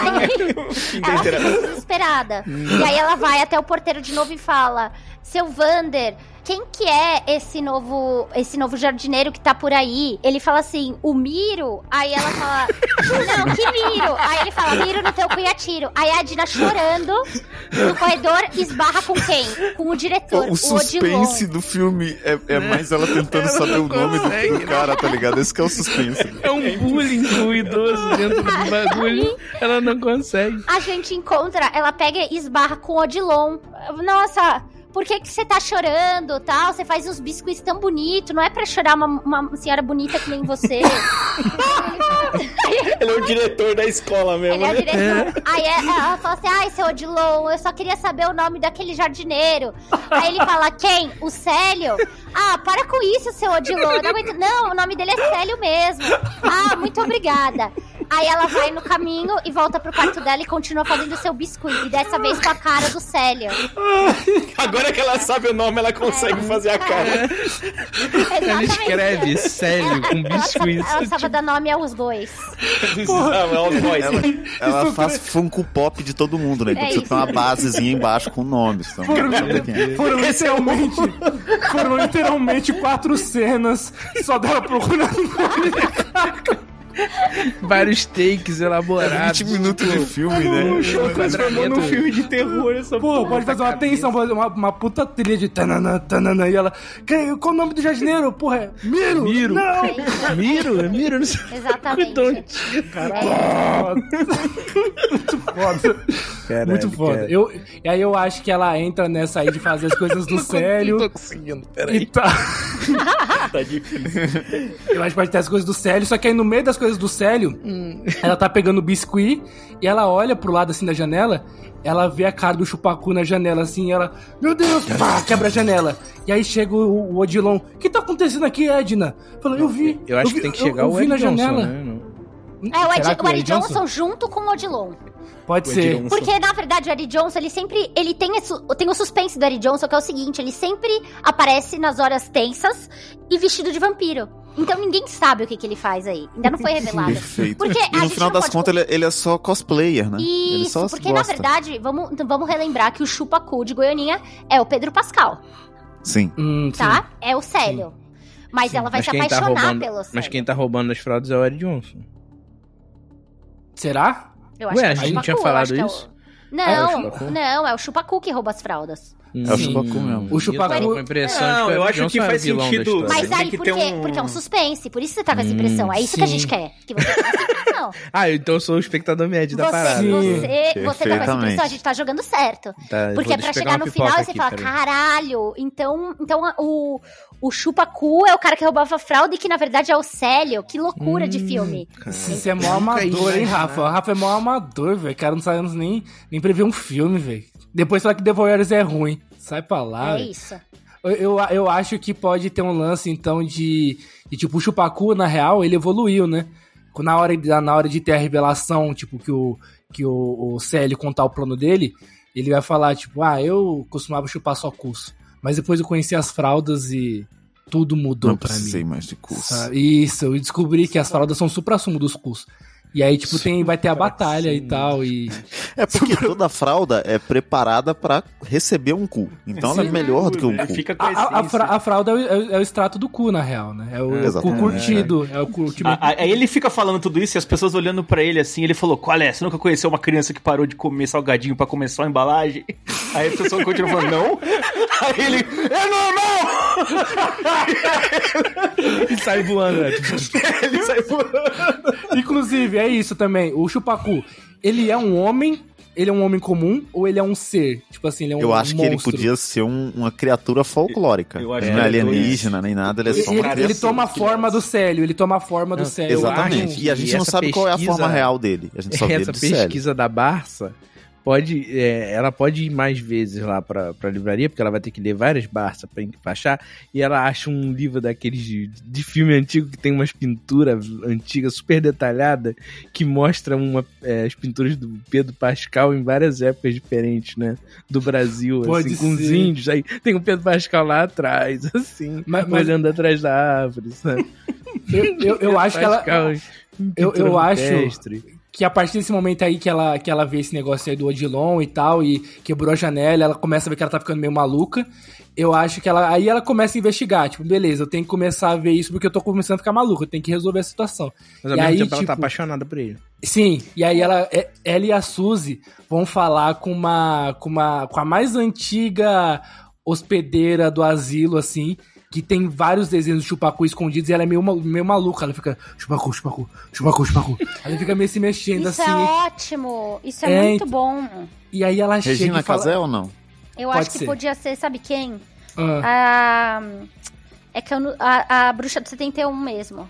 Aí, ela fica desesperada. E aí ela vai até o porteiro de novo e fala: Seu Vander, quem que é esse novo esse novo jardineiro que tá por aí? Ele fala assim, o Miro? Aí ela fala, não, que Miro? Aí ele fala, Miro no teu cunhatiro. Aí a Dina chorando no corredor esbarra com quem? Com o diretor, O, o suspense do filme é, é mais ela tentando Ela saber o nome do, do cara, tá ligado? Esse que é o suspense. É um bullying com o idoso dentro do bagulho. Ela não consegue. A gente encontra, ela pega e esbarra com o Odilon. Nossa, por que que você tá chorando, tal? Você faz uns biscoitos tão bonitos, não é pra chorar uma, uma senhora bonita que nem você. Ele é o diretor da escola mesmo, Ele é o né? diretor. Aí é- ela fala assim: ai, seu Odilon, eu só queria saber o nome daquele jardineiro. Aí ele fala: quem? O Célio? Ah, para com isso, seu Odilon. Não, aguento- não, o nome dele é Célio mesmo. Ah, muito obrigada. Aí ela vai no caminho e volta pro quarto dela e continua fazendo seu biscoito. E dessa vez com a cara do Célio. Agora que ela sabe o nome, ela consegue fazer a cara. Ela escreve Célio com Ela biscoito. ela sabe dar nome aos bois. Ah, é os boys. Ela, ela faz Funko Pop de todo mundo, né? É precisa isso. ter uma basezinha embaixo com nomes. Então, Foram, é. foram literalmente. Foram literalmente quatro cenas só dela procurando nome. Vários takes É elaborados. 20 minutos de filme, né? Um show Transformou num filme de terror essa Pô, pode fazer uma tensão, fazer uma, uma puta trilha de tanana, tanana, e ela. "Quem- Qual o nome do jardineiro? Porra, é Miro! Miro. Não! É. Miro, Miro, não sei. Exatamente. Então, Muito foda. Caralho, Muito foda. cara. Eu, e aí eu acho que ela entra nessa aí de fazer as coisas do sério. Não tô conseguindo, E peraí. tá. Tá difícil. Eu acho que pode ter as coisas do Célio, só que aí no meio das coisas do Célio, Hum. ela tá pegando o biscuit e ela olha pro lado assim da janela, ela vê a cara do chupacu na janela assim, e ela, meu Deus, pá, quebra a janela. E aí chega o, o Odilon, o que tá acontecendo aqui, Edna? Fala, eu vi. Eu acho vi- que tem que eu- chegar eu o vi Eric na Johnson, janela. né? Não- É o Ed, Será que o o Eddie Eddie Johnson junto com o Odilon. Pode O ser. Porque, na verdade, o Eddie Johnson, ele sempre. Ele tem, esse, tem o suspense do Eddie Johnson, que é o seguinte: ele sempre aparece nas horas tensas e vestido de vampiro. Então ninguém sabe o que, que ele faz aí. Ainda não foi revelado. Perfeito. Porque E no final não das pode contas, ele, ele é só cosplayer, né? ele Isso, só porque gosta. na verdade, vamos, vamos relembrar que o chupacu de Goianinha é o Pedro Pascal, Sim. Hum, sim. tá? É o Célio. Mas ela vai Mas se tá apaixonar roubando, pelo Célio. mas quem tá roubando as fraudes é o Eric Johnson. Será? Eu Ué, que é a o gente tinha falado acho que é o- isso? Não, É o Chupacu? não, é o chupacu que rouba as fraldas. É o Sim. Chupacu mesmo. O Chupacu- Eu com impressão Não, de que o eu acho que é faz sentido. Mas tem aí, que por ter quê? um- Porque é um suspense, por isso você tá com essa impressão. É isso que a gente sim. quer. Que você tenha essa impressão. Ah, então eu sou o espectador médio da Você, parada. Sim. você, você tá com essa impressão, a gente tá jogando certo. Tá, Porque é pra chegar no final e você fala, caralho, então, então o, o chupacu é o cara que roubava fralda e que na verdade é o Célio. Que loucura de filme. Você é mó amador, hein, imaginar. Rafa? O Rafa é mó amador, velho. Cara, não sabemos nem, nem prever um filme, velho. Depois fala que The Voyeurs é ruim. Sai pra lá, É velho. isso. Eu, eu, eu acho que pode ter um lance, então, de, de tipo, o Chupacu, na real, ele evoluiu, né? Na hora, de- na hora de ter a revelação, tipo, que o, que o, o Célio contar o plano dele, ele vai falar, tipo, ah, eu costumava chupar só curso. Mas depois eu conheci as fraldas e tudo mudou Não pra precisei mim. mais de curso. Sabe? Isso, eu descobri que as fraldas são o supra-sumo dos cursos. E aí, tipo, tem, vai ter a batalha e tal, e... É porque toda fralda é preparada pra receber um cu. Então ela é melhor do que um cu. fica com A, a, a- fralda é o, é o- é o extrato do cu, na real, né? É o, É, cu curtido. É o cu. Ah, Aí ele fica falando tudo isso e as pessoas olhando pra ele assim, ele falou: Qual é? Você nunca conheceu uma criança que parou de comer salgadinho pra comer só a embalagem? Aí a pessoa continua falando: Não. Aí ele: É normal! E sai voando, né? ele sai voando. Inclusive, é isso também. O Chupacu, ele é um homem, ele é um homem comum ou ele é um ser? Tipo assim, ele é um Eu acho que ele podia ser um- uma criatura folclórica. Eu acho ele que não é ele é alienígena nem nada, ele é Ele, só uma ele- ele toma a forma do Célio, ele toma a forma do Célio. Exatamente. acho E a gente que não essa sabe qual é a pesquisa- forma real dele. A gente só vê ele Essa de sério. pesquisa da Barça pode, é, ela pode ir mais vezes lá pra, pra livraria, porque ela vai ter que ler várias Barça pra, pra achar, e ela acha um livro daqueles de, de filme antigo que tem umas pinturas antigas super detalhadas que mostra uma, é, as pinturas do Pedro Pascal em várias épocas diferentes, né? Do Brasil, Pode assim, com os ser. índios. Aí tem o Pedro Pascal lá atrás, assim, Mas- mas- olhando atrás da árvore, sabe? Eu, eu, eu acho que ela. Pascal eu- eu acho-. Que a partir desse momento aí que ela, que ela vê esse negócio aí do Odilon e tal, e quebrou a janela, ela começa a ver que ela tá ficando meio maluca. Eu acho que ela. Aí ela começa a investigar, tipo, beleza, eu tenho que começar a ver isso porque eu tô começando a ficar maluca, eu tenho que resolver a situação. Mas ao E mesmo aí, tempo ela tá tipo, apaixonada por ele. Sim, e aí ela, é- ela e a Suzy vão falar com uma, com uma, com a mais antiga hospedeira do asilo, assim, que tem vários desenhos de chupacu escondidos e ela é meio, meio maluca, ela fica chupacu, chupacu, chupacu, chupacu. ela fica meio se mexendo Isso assim, é ótimo. Isso é, É, muito então- bom. e aí ela chega Regina e fala... Casé ou não? Eu Pode acho que ser. podia ser, sabe quem? Ah, A. É que eu a, a bruxa do 71 mesmo.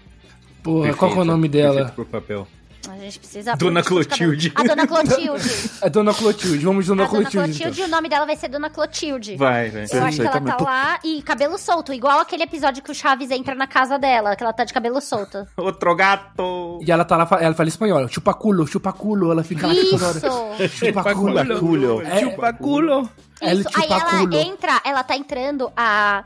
porra, qual que é o nome dela? Perfeito por papel. A gente precisa. Dona. Clotilde. A Dona Clotilde. É Dona Clotilde, vamos de a Dona Dona Clotilde. Clotilde, então. e o nome dela vai ser Dona Clotilde. Vai, vai. Eu Sim, acho que ela também. tá lá e cabelo solto, igual aquele episódio que o Chaves entra na casa dela, que ela tá de cabelo solto. Outro gato. E ela tá lá, ela fala espanhol, chupaculo, chupaculo, ela fica lá toda hora. Isso! Chupaculo. Chupaculo. É, Chupaculo. Ela Isso, aí ela chupaculo. entra, ela tá entrando, a,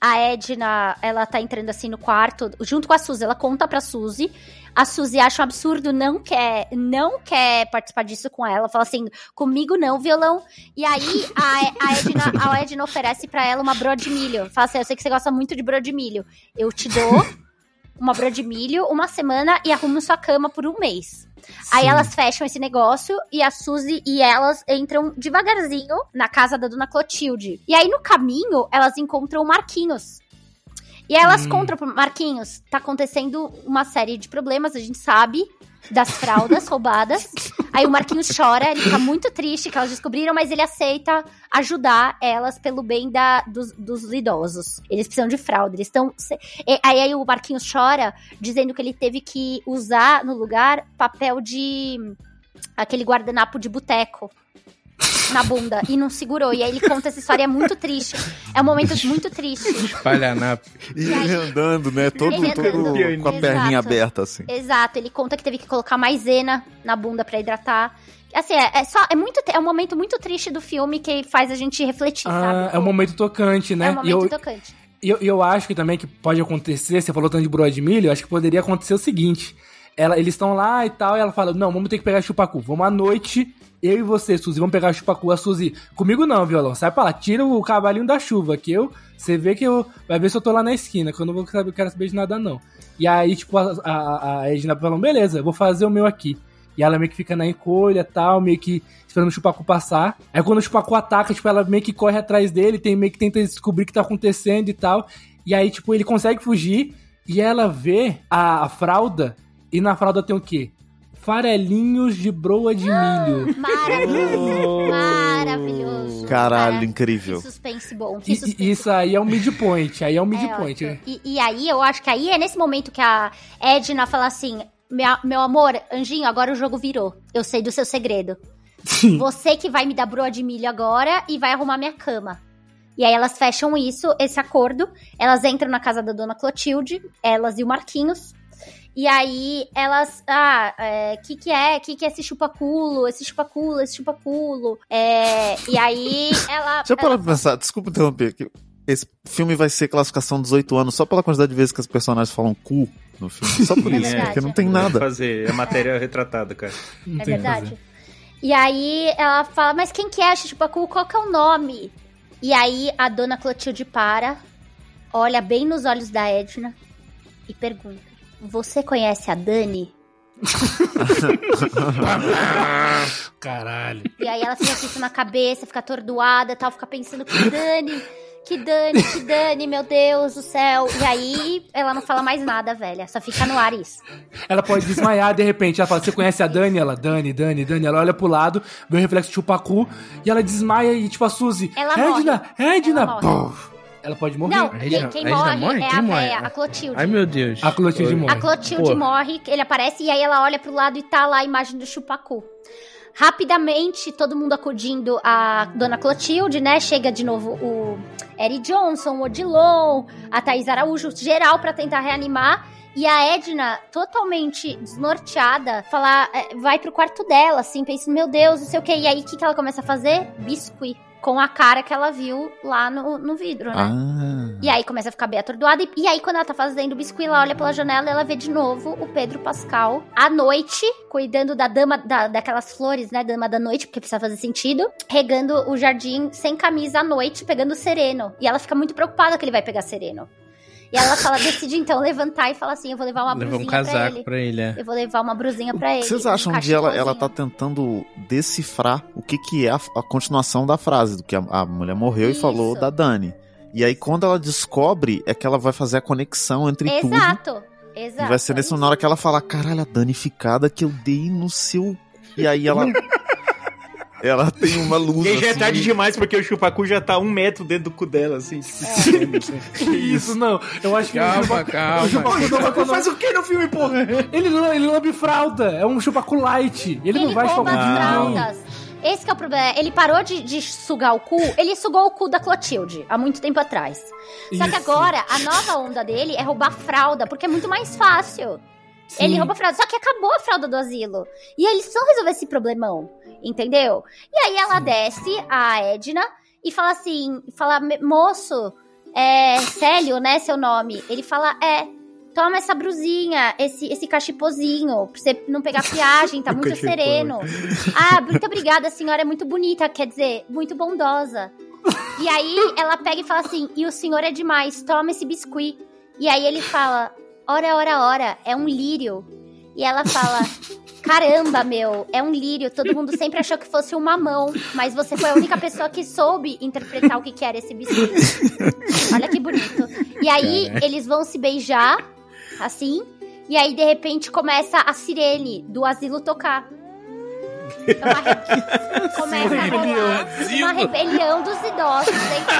a Edna, ela tá entrando assim no quarto, junto com a Suzy, ela conta pra Suzy, a Suzy acha um absurdo, não quer, não quer participar disso com ela, fala assim, comigo não, violão, e aí a, a, Edna, a Edna oferece pra ela uma broa de milho, fala assim, eu sei que você gosta muito de broa de milho, eu te dou uma broa de milho, uma semana e arrumo sua cama por um mês. Aí Sim. elas fecham esse negócio e a Suzy e elas entram devagarzinho na casa da dona Clotilde. E aí no caminho elas encontram o Marquinhos. E aí elas Hum. contam pro Marquinhos, tá acontecendo uma série de problemas, a gente sabe, das fraldas roubadas. Aí o Marquinhos chora, ele fica muito triste que elas descobriram, mas ele aceita ajudar elas pelo bem da, dos, dos idosos. Eles precisam de fralda, eles estão... Aí, aí o Marquinhos chora, dizendo que ele teve que usar no lugar papel de... aquele guardanapo de boteco. Na bunda, e não segurou. E aí ele conta essa história, é muito triste. É um momento muito triste. Espalhanapo. E ele andando, né? Todo, Ele todo andando. com a perninha Exato. aberta, assim. Exato, ele conta que teve que colocar maisena na bunda pra hidratar. Assim, é, é só. É, muito, é um momento muito triste do filme que faz a gente refletir, Ah, sabe? é um momento tocante, né? É um E momento eu, tocante. E eu, eu acho que também que pode acontecer, você falou tanto de broa de milho, eu acho que poderia acontecer o seguinte. Ela, eles estão lá e tal, e ela fala, não, vamos ter que pegar chupacu. Vamos à noite, eu e você, Suzy, vamos pegar chupacu. A Suzy, comigo não, violão, sai pra lá, tira o cavalinho da chuva, que eu, você vê que eu, vai ver se eu tô lá na esquina, que eu não vou saber, quero saber de nada não. E aí, tipo, a, a, a Edna falando, beleza, eu vou fazer o meu aqui. E ela meio que fica na encolha tal, meio que esperando o Chupacu passar. Aí quando o Chupacu ataca, tipo, ela meio que corre atrás dele, tem meio que tenta descobrir o que tá acontecendo e tal. E aí, tipo, ele consegue fugir e ela vê a, a fralda e na fralda tem o quê? Farelinhos de broa de milho. Maravilhoso. Maravilhoso. Caralho, Cara, incrível. Que suspense bom. Que suspense e isso aí é um midpoint, aí é um midpoint. É, ótimo. e, e aí, eu acho que aí é nesse momento que a Edna fala assim: "Meu- meu amor, anjinho, agora o jogo virou. Eu sei do seu segredo. Sim. Você que vai me dar broa de milho agora e vai arrumar minha cama. E aí elas fecham isso, esse acordo. Elas entram na casa da dona Clotilde, elas e o Marquinhos. E aí elas. Ah, é, que que é? Que que é esse chupaculo? Esse chupaculo, esse chupaculo. É, e aí ela. Deixa eu parar pra pensar, desculpa interromper. que Esse filme vai ser classificação 18 anos só pela quantidade de vezes que os personagens falam cu no filme. Só por É isso, verdade. porque não tem nada. fazer, é matéria retratada, cara. Não É verdade. E aí ela fala, mas quem que é Chupacu? Qual que é o nome? E aí a dona Clotilde para, olha bem nos olhos da Edna e pergunta: Você conhece a Dani? Caralho. E aí ela fica com isso na cabeça, fica atordoada tal, fica pensando que Dani, que Dani, que Dani, meu Deus do céu. E aí ela não fala mais nada, velha. Só fica no ar isso. Ela pode desmaiar, de repente, ela fala, você conhece a Dani? Ela, Dani, Dani, Dani. Ela olha pro lado, vê o reflexo de chupacu, e ela desmaia e, tipo, a Suzy, Ela Edna, Edna, Ela morre. Ela pode morrer. Não, A quem, quem morre, morre? é Quem a morre? véia, a Clotilde. Ai, meu Deus. A Clotilde morre. A Clotilde Pô. morre, ele aparece e aí ela olha pro lado e tá lá a imagem do Chupacu. Rapidamente, todo mundo acudindo a Dona Clotilde, né? Chega de novo o Eric Johnson, o Odilon, a Thaís Araújo, geral pra tentar reanimar. E a Edna, totalmente desnorteada, falar, é, vai pro quarto dela, assim, pensando, meu Deus, não sei o que. E aí, o que, que ela começa a fazer? Biscuit. Com a cara que ela viu lá no, no vidro, né? Ah. E aí começa a ficar bem atordoada. E, e aí, quando ela tá fazendo o biscuit, ela olha pela janela e ela vê de novo o Pedro Pascal à noite, cuidando da dama, da, daquelas flores, né? Dama da noite, porque precisa fazer sentido. Regando o jardim sem camisa à noite, pegando sereno. E ela fica muito preocupada que ele vai pegar sereno. E ela fala, decide então levantar e fala assim: eu vou levar uma Levar brusinha um pra casaco ele. pra ele, é. Eu vou levar uma brusinha pra ele. Vocês acham um que ela, ela tá tentando decifrar o que, que é a, a continuação da frase, do que a, a mulher morreu Isso. e falou da Dani. E aí, quando ela descobre, é que ela vai fazer a conexão entre tudo. Exato. Exato. E vai ser nesse isso. na hora que ela fala, caralho, a danificada que eu dei no seu. E aí ela. ela tem uma luz. E aí já é assim, tarde demais, porque o chupacu já tá um metro dentro do cu dela, assim. tipo, É. assim. Que isso, não. Eu acho que Calma, o chupa- calma. o chupacu Chupacu faz o que no filme, porra? Ele, não- ele lambe fralda. É um chupacu light. Ele, não vai rouba fraldas. Esse que é o problema. Ele parou de, de sugar o cu, ele sugou o cu da Clotilde há muito tempo atrás. Só que Isso. agora, a nova onda dele é roubar fralda, porque é muito mais fácil. Sim. Ele rouba fralda. Só que acabou a fralda do asilo. E eles precisam resolver esse problemão. Entendeu? E aí ela desce, a Edna, e fala assim: fala, "Me- moço, é Célio, né? Seu nome. Ele fala: é. Toma essa brusinha, esse, esse cachipozinho, pra você não pegar friagem, tá muito sereno. Ah, muito obrigada, a senhora é muito bonita, quer dizer, muito bondosa. E aí ela pega e fala assim: e o senhor é demais, toma esse biscuit. E aí ele fala: ora, ora, ora, é um lírio. E ela fala: caramba, meu, é um lírio. Todo mundo sempre achou que fosse um mamão, mas você foi a única pessoa que soube interpretar o que, que era esse biscuit. Olha que bonito. E aí eles vão se beijar, assim, e aí de repente começa a sirene do asilo tocar. É uma Começa a rolar uma rebelião dos idosos dentro.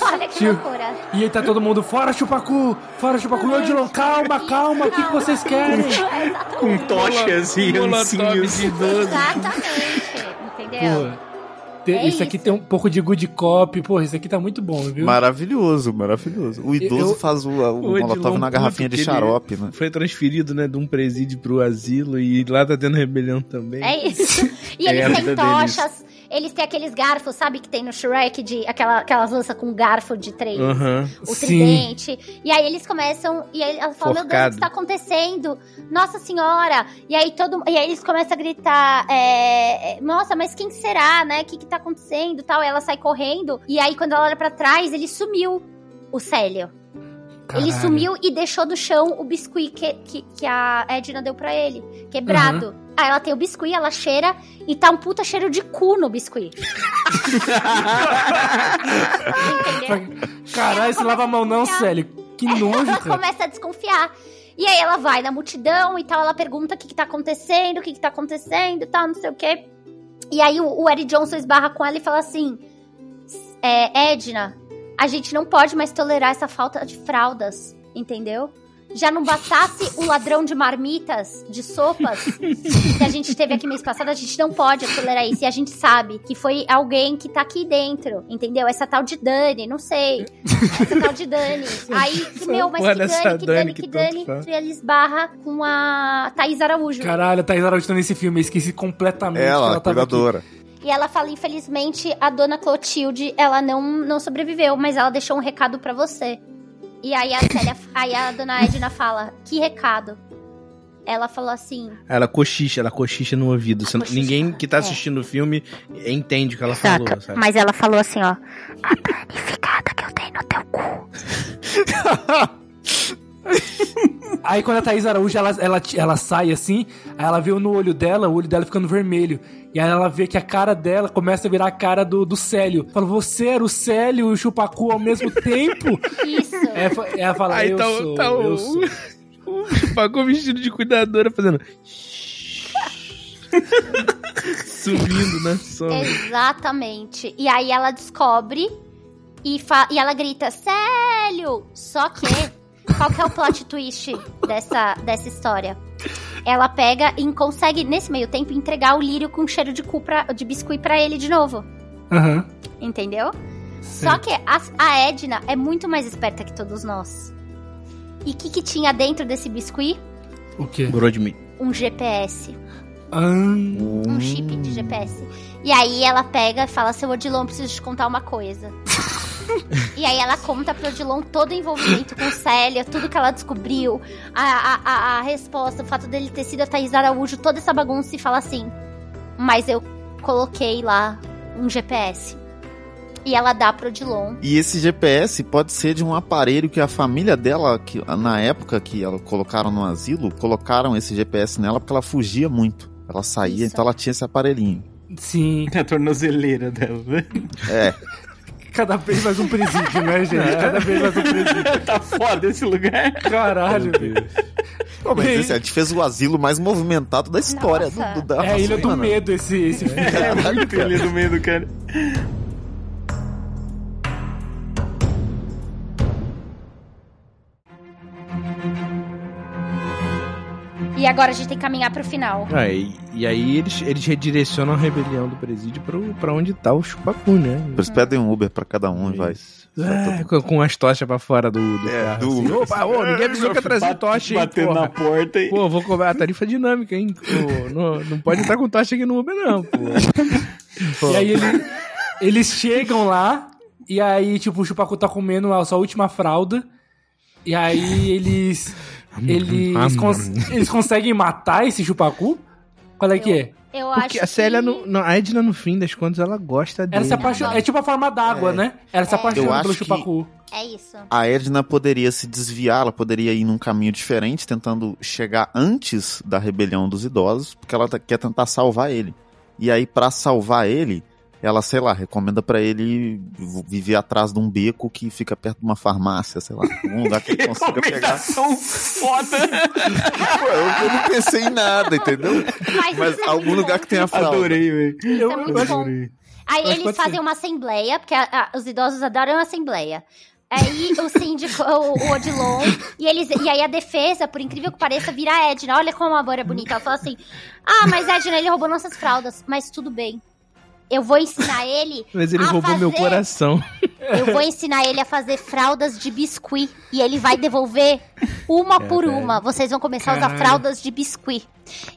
Olha que Tio. loucura. E aí tá todo mundo, fora chupacu, fora chupacu. E Odilon, calma, calma, o que, que vocês querem? Com tochas e ancinhos. de. Exatamente. Entendeu? Pô, te- É isso aqui isso. tem um pouco de good cop. Pô, isso aqui tá muito bom, viu? Maravilhoso, maravilhoso. O idoso Eu- faz o, o, O molotov na garrafinha de ele- xarope, né? Foi transferido, né, de um presídio pro asilo e lá tá tendo rebelião também. É isso. E É eles a têm vida deles. tochas, eles têm aqueles garfos, sabe, que tem no Shrek, de aquela, aquelas lanças com garfo de três. Aham. O Sim. tridente. E aí eles começam. E aí ela fala: Meu Deus, o Forcado. que está acontecendo? Nossa Senhora! E aí todo. E aí eles começam a gritar: é, é, Nossa, mas quem será, né? O que, que tá acontecendo? Tal. Ela sai correndo. E aí, quando ela olha pra trás, ele sumiu. O Célio. Ele Caralho. sumiu e deixou no chão o biscuit que, que, que a Edna deu pra ele, quebrado. Aí ela tem o biscuit, ela cheira e tá um puta cheiro de cu no biscuit. Caralho, você lava a mão não. Célio. Que nojo, Ela cara. começa a desconfiar. E aí ela vai na multidão e tal, ela pergunta o que, que tá acontecendo, o que, que tá acontecendo e tal, não sei o quê. E aí o, o Eric Johnson esbarra com ela e fala assim: é, Edna, a gente não pode mais tolerar essa falta de fraldas, entendeu? Já não bastasse o ladrão de marmitas, de sopas, que a gente teve aqui mês passado, a gente não pode tolerar isso. E a gente sabe que foi alguém que tá aqui dentro, entendeu? Essa tal de Dani, não sei. Essa tal de Dani. Aí, que, meu, mas que Dani, que Dani Dani, que que Dani. faz. E ele esbarra com a Thaís Araújo. Caralho, a Thaís Araújo tá nesse filme. Eu esqueci completamente que Ela, ela a tava aqui. E ela fala, infelizmente, a dona Clotilde, ela não, não sobreviveu, mas ela deixou um recado pra você. E aí a Célia, aí a dona Edna fala, que recado? ela falou assim. Ela cochicha, ela cochicha no ouvido. Cochicha, Ninguém que tá é. assistindo o filme entende o que ela Exato. falou, sabe? Mas ela falou assim, ó. A danificada que eu dei no teu cu. Aí quando a Thaís Araújo ela, ela, ela sai assim, aí ela vê no olho dela, o olho dela ficando vermelho. E aí ela vê que a cara dela começa a virar a cara do, do Célio. Fala, você era o Célio e o Chupacu ao mesmo tempo? Isso. É, ela fala, Aí eu tá, sou, tá eu o, sou. o Chupacu vestido de cuidadora fazendo. Subindo sombra. Exatamente. E aí ela descobre e, fa- e ela grita, Célio! Só que, qual que é o plot twist dessa, dessa história? Ela pega e consegue, nesse meio tempo, entregar o lírio com cheiro de, cu pra, de biscuit pra ele de novo. Aham. Entendeu? Só que a, a Edna é muito mais esperta que todos nós. E o que, que tinha dentro desse biscuit? O quê? Burou de mim. Um GPS. Ah, Um chip de GPS. E aí ela pega e fala: Seu Odilon, preciso te contar uma coisa. E aí ela conta pro Odilon todo o envolvimento com Célia, tudo que ela descobriu, a, a, a, resposta, o fato dele ter sido a Thaís Araújo, toda essa bagunça e fala assim: Mas eu coloquei lá um GPS. E ela dá pro Odilon. E esse GPS pode ser de um aparelho que a família dela, que na época que ela colocaram no asilo, colocaram esse GPS nela porque ela fugia muito. Ela saía, Isso. então ela tinha esse aparelhinho. sim. A tornozeleira dela, né? É. Cada vez mais um presídio, né, gente? Cada vez mais um presídio. Tá foda esse lugar. Caralho. Pô, mas esse, a gente fez o asilo mais movimentado da história Nossa. do, do, da É a Ilha do. Medo esse, esse filme. É muito ele no meio do cara. E agora a gente tem que caminhar pro final. Ah, e, e aí eles, eles redirecionam a rebelião do presídio pro, pra onde tá o Chupacu, né? Eles pedem um Uber pra cada um e vai. É, com, com as tochas pra fora do, do É, carro. do- assim. Opa, ô, ninguém avisou que ia trazer Bate- tocha, hein, Batendo porra. na porta e. Pô, vou cobrar a tarifa dinâmica, hein? Pô, não, não pode entrar com tocha aqui no Uber, não, pô. Pô. E aí ele- eles chegam lá, e aí, tipo, o Chupacu tá comendo a sua última fralda. E aí eles. Eles, cons- eles conseguem matar esse Chupacu? Qual é que é? Eu acho Porque a Célia, que... no, no- a Edna, no fim das contas, ela gosta Ela dele. se apaixona. É tipo a forma d'água, né? Ela se Eu apaixona pelo Chupacu. É isso. A Edna poderia se desviar, ela poderia ir num caminho diferente, tentando chegar antes da rebelião dos idosos, porque ela tá- quer tentar salvar ele. E aí, pra salvar ele, ela, sei lá, recomenda pra ele viver atrás de um beco que fica perto de uma farmácia, sei lá, algum lugar que ele consiga pegar. Recomendação foda. Eu, eu não pensei em nada, entendeu? Mas, Mas é algum lugar que tenha fralda. Adorei, velho. É muito bom. Adorei. Aí Mas eles fazem ser. uma assembleia, porque a- a- os idosos adoram assembleia. Aí o síndico, o, o Odilon, e, eles, e aí a defesa, por incrível que pareça, vira a Edna. Olha como a amor é bonita. Ela fala assim: Ah, mas Edna, ele roubou nossas fraldas. Mas tudo bem. Eu vou ensinar ele. Mas ele a roubou meu fazer- coração. Eu vou ensinar ele a fazer fraldas de biscuit. E ele vai devolver uma por uma. Vocês vão começar a usar Caralho. fraldas de biscuit.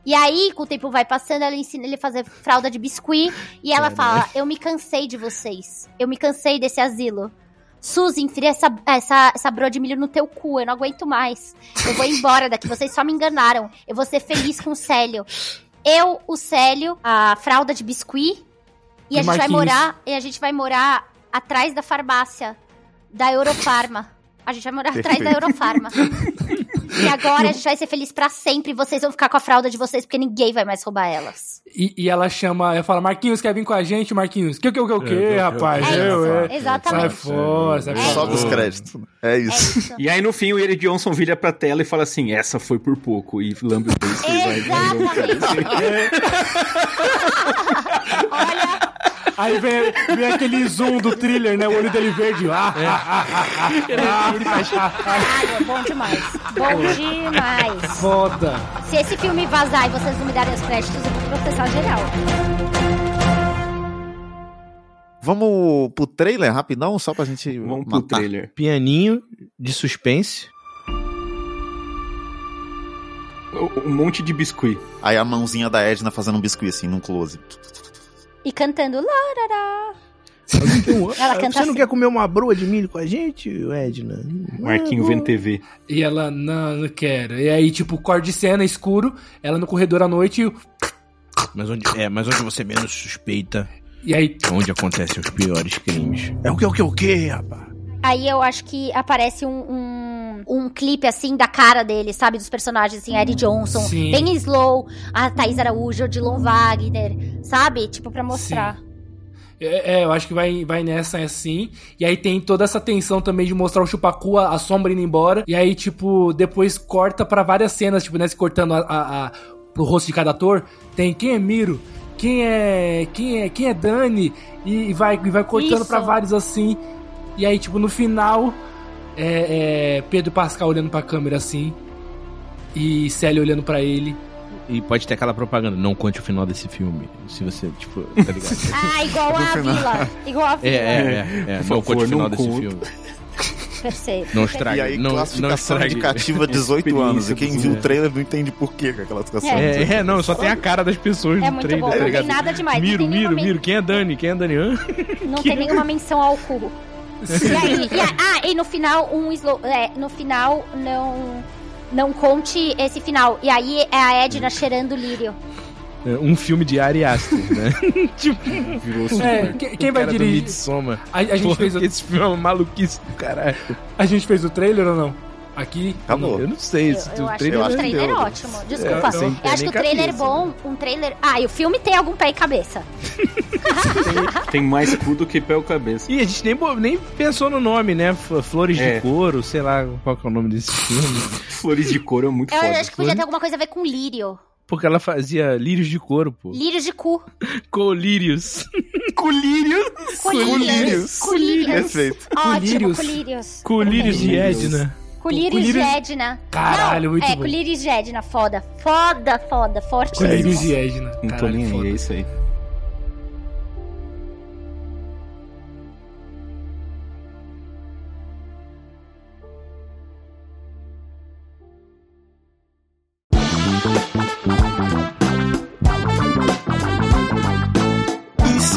E aí, com o tempo vai passando, ela ensina ele a fazer fralda de biscuit. E ela fala: Eu me cansei de vocês. Eu me cansei desse asilo. Suzy, enfia essa, essa, essa broa de milho no teu cu. Eu não aguento mais. Eu vou embora daqui. Vocês só me enganaram. Eu vou ser feliz com o Célio. Eu, o Célio, a fralda de biscuit. E, a gente vai morar. E a gente vai morar atrás da farmácia da Eurofarma. A gente vai morar atrás da Eurofarma. e agora a gente vai ser feliz pra sempre. Vocês vão ficar com a fralda de vocês, porque ninguém vai mais roubar elas. E, e ela chama, ela fala, Marquinhos, quer vir com a gente, Marquinhos? Que o que, o que, o que, rapaz? É eu, é. Sai exatamente. fora, sai É fora. Sobe os créditos. É É isso. isso. E aí no fim o Eric Johnson vira pra tela e fala assim: essa foi por pouco. E lambe o e vai. Exatamente. Olha, Aí vem, vem aquele zoom do thriller, né? O olho dele verde. Ah, ah, ah, ah, ah, caralho, é bom demais. Bom demais. Foda. Se esse filme vazar e vocês não me darem os créditos, eu vou processar geral. Vamos pro trailer rapidão, só pra gente Vamos pro matar. trailer. Pianinho de suspense. Um monte de biscuit. Aí a mãozinha da Edna fazendo um biscuit assim, num close. E cantando larará. Um- Ela canta Você não assim. quer comer uma broa de milho com a gente, Edna? Marquinho vendo TV. E ela, não, não quero. E aí, tipo, corte de cena escuro, ela no corredor à noite, e- Mas onde, é, mas onde você menos suspeita, e aí, onde acontecem os piores crimes. É o que, o que, o que, rapaz? Aí eu acho que aparece um, um, um clipe, assim, da cara dele, sabe? Dos personagens, assim, Eddie Johnson, Sim. bem slow, a Thaís Araújo, Odilon Wagner, sabe? Tipo, pra mostrar. É, é, eu acho que vai, vai nessa assim. E aí tem toda essa tensão também de mostrar o Chupacu, a, a sombra indo embora. E aí, tipo, depois corta pra várias cenas, tipo, né? se Cortando a, a, a- pro rosto de cada ator. Tem quem é Miro, quem é. Quem é, quem é Dani? E, e vai, e vai cortando pra vários assim. E aí, tipo, no final, é, é Pedro Pascal olhando pra câmera assim. E Célia olhando pra ele. E pode ter aquela propaganda, não conte o final desse filme. Se você, tipo, tá ligado? Ah, igual a. Vila. Igual a É, Vila. é, é. é. Não favor, conte o final não desse conte. filme. Percebo. Não estrague. E aí, não, não classificação estrague. indicativa 18 anos. E quem viu o trailer não entende por que que aquela classificação. É. É, é, não, só tem a cara das pessoas É no trailer, bom, tá não tem nada demais. não Miro, Miro, Miro, quem é Dani? Quem é Dani? Hã? Não tem nenhuma menção ao cu. E aí, e a- ah, e no final, um slow. É, no final, não. Não conte esse final. E aí é a Edna cheirando lírio. É, Um filme de Ari Aster, né? tipo, Virou É, quem, quem vai dirigir? A, a gente Porra, fez o, esse filme é uma maluquice do caralho. a gente fez o trailer ou não? Aqui? Acabou. Eu não sei. Eu, se eu o acho trailer que acho o que trailer é ótimo. Desculpa. É, sem eu acho que o trailer cabeça, bom. Um trailer. Ah, e o filme tem algum pé e cabeça. Tem mais cu do que pé ou cabeça. E a gente nem, nem pensou no nome, né? Flores É. de Couro, sei lá qual que é o nome desse filme. Flores de couro é muito Eu foda. acho que podia ter alguma coisa a ver com lírio. Porque ela fazia lírios de couro, pô. Lírios de cu. Colírios. Colírio! Colírios. Colírios. Perfeito. Ótimo, Colírios. colírios. Colírios de Colírios. Edna. Colírios de Colírios- Edna. Caralho, Não, muito é, bom. colírios de Edna, foda. Foda, foda, forte. Colírios de Edna. Não tô Caralho, nem foda. aí, é isso aí.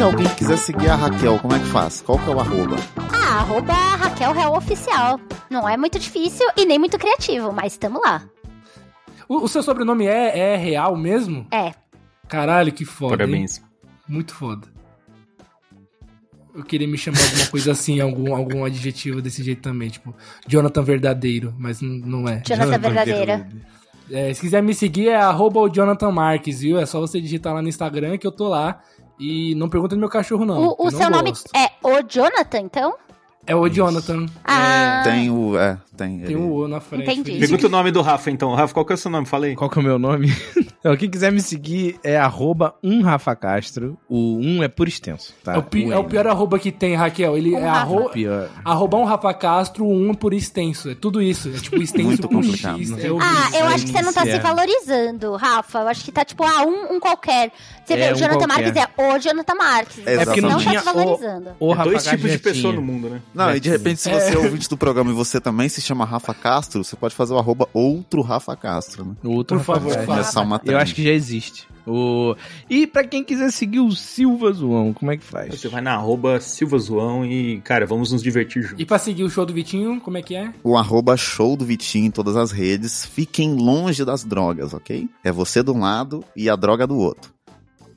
Alguém quiser seguir a Raquel, como é que faz? Qual que é o arroba? Ah, arroba Raquel Real Oficial. Não é muito difícil e nem muito criativo, mas tamo lá. O, o seu sobrenome é, é real mesmo? É. Caralho, que foda. hein? Parabéns. Muito foda. Eu queria me chamar alguma coisa assim, algum, algum adjetivo desse jeito também, tipo, Jonathan Verdadeiro, mas não, é. Jonathan Verdadeira. É, se quiser me seguir é arroba o Jonathan Marques, viu? É só você digitar lá no Instagram que eu tô lá. E não pergunta do meu cachorro, não. O, o seu nome gosto. é o Jonathan, então? É o Jonathan. Ah, Tem o. É, tem. Tem ele- um O na frente. Entendi. Pergunta o nome do Rafa, então. Rafa, qual que é o seu nome? Fala aí. Qual que é o meu nome? Então, quem quiser me seguir é arroba um Rafa Castro. O um é por extenso, tá? É o, pi- é o pior arroba que tem, Raquel. Ele Um é arro... Pior. arroba um Rafa Castro, um por extenso. É tudo isso. É tipo extenso Muito com complicado. X. É. Ah, eu acho que você não tá se valorizando, Rafa. Eu acho que tá tipo, ah, um, um qualquer. Você É, vê, o um Jonathan qualquer. Marques é o Jonathan Marques. É Você porque não, não tá se valorizando. O É Rafa dois tipos de pessoa no mundo, né? Não, e de repente, se você é ouvinte do programa e você também se chama Rafa Castro, você pode fazer o arroba outro Rafa Castro, né? Outro Por Rafa favor, Castro. faça. Começar uma Eu acho que já existe. O... E pra quem quiser seguir o Silva Zoão, como é que faz? Você vai na arroba Silva Zoão e, cara, vamos nos divertir juntos. E pra seguir o show do Vitinho, como é que é? O arroba show do Vitinho em todas as redes. Fiquem longe das drogas, ok? É você de um lado e a droga do outro.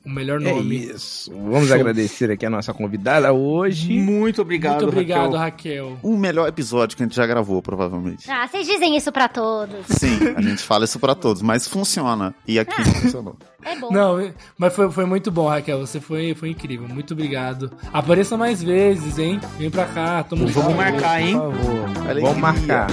O melhor É nome. isso. Vamos Show. agradecer aqui a nossa convidada hoje. Muito obrigado, Muito obrigado, Raquel. Raquel. O melhor episódio que a gente já gravou, provavelmente. Ah, vocês dizem isso pra todos. Sim, a gente fala isso pra todos, mas funciona. E aqui não funcionou. É bom. Não, mas foi, foi muito bom, Raquel. Você foi, foi incrível. Muito obrigado. Apareça mais vezes, hein? Vem pra cá. Tamo Vamos junto. marcar, hein? Por favor. Vamos marcar.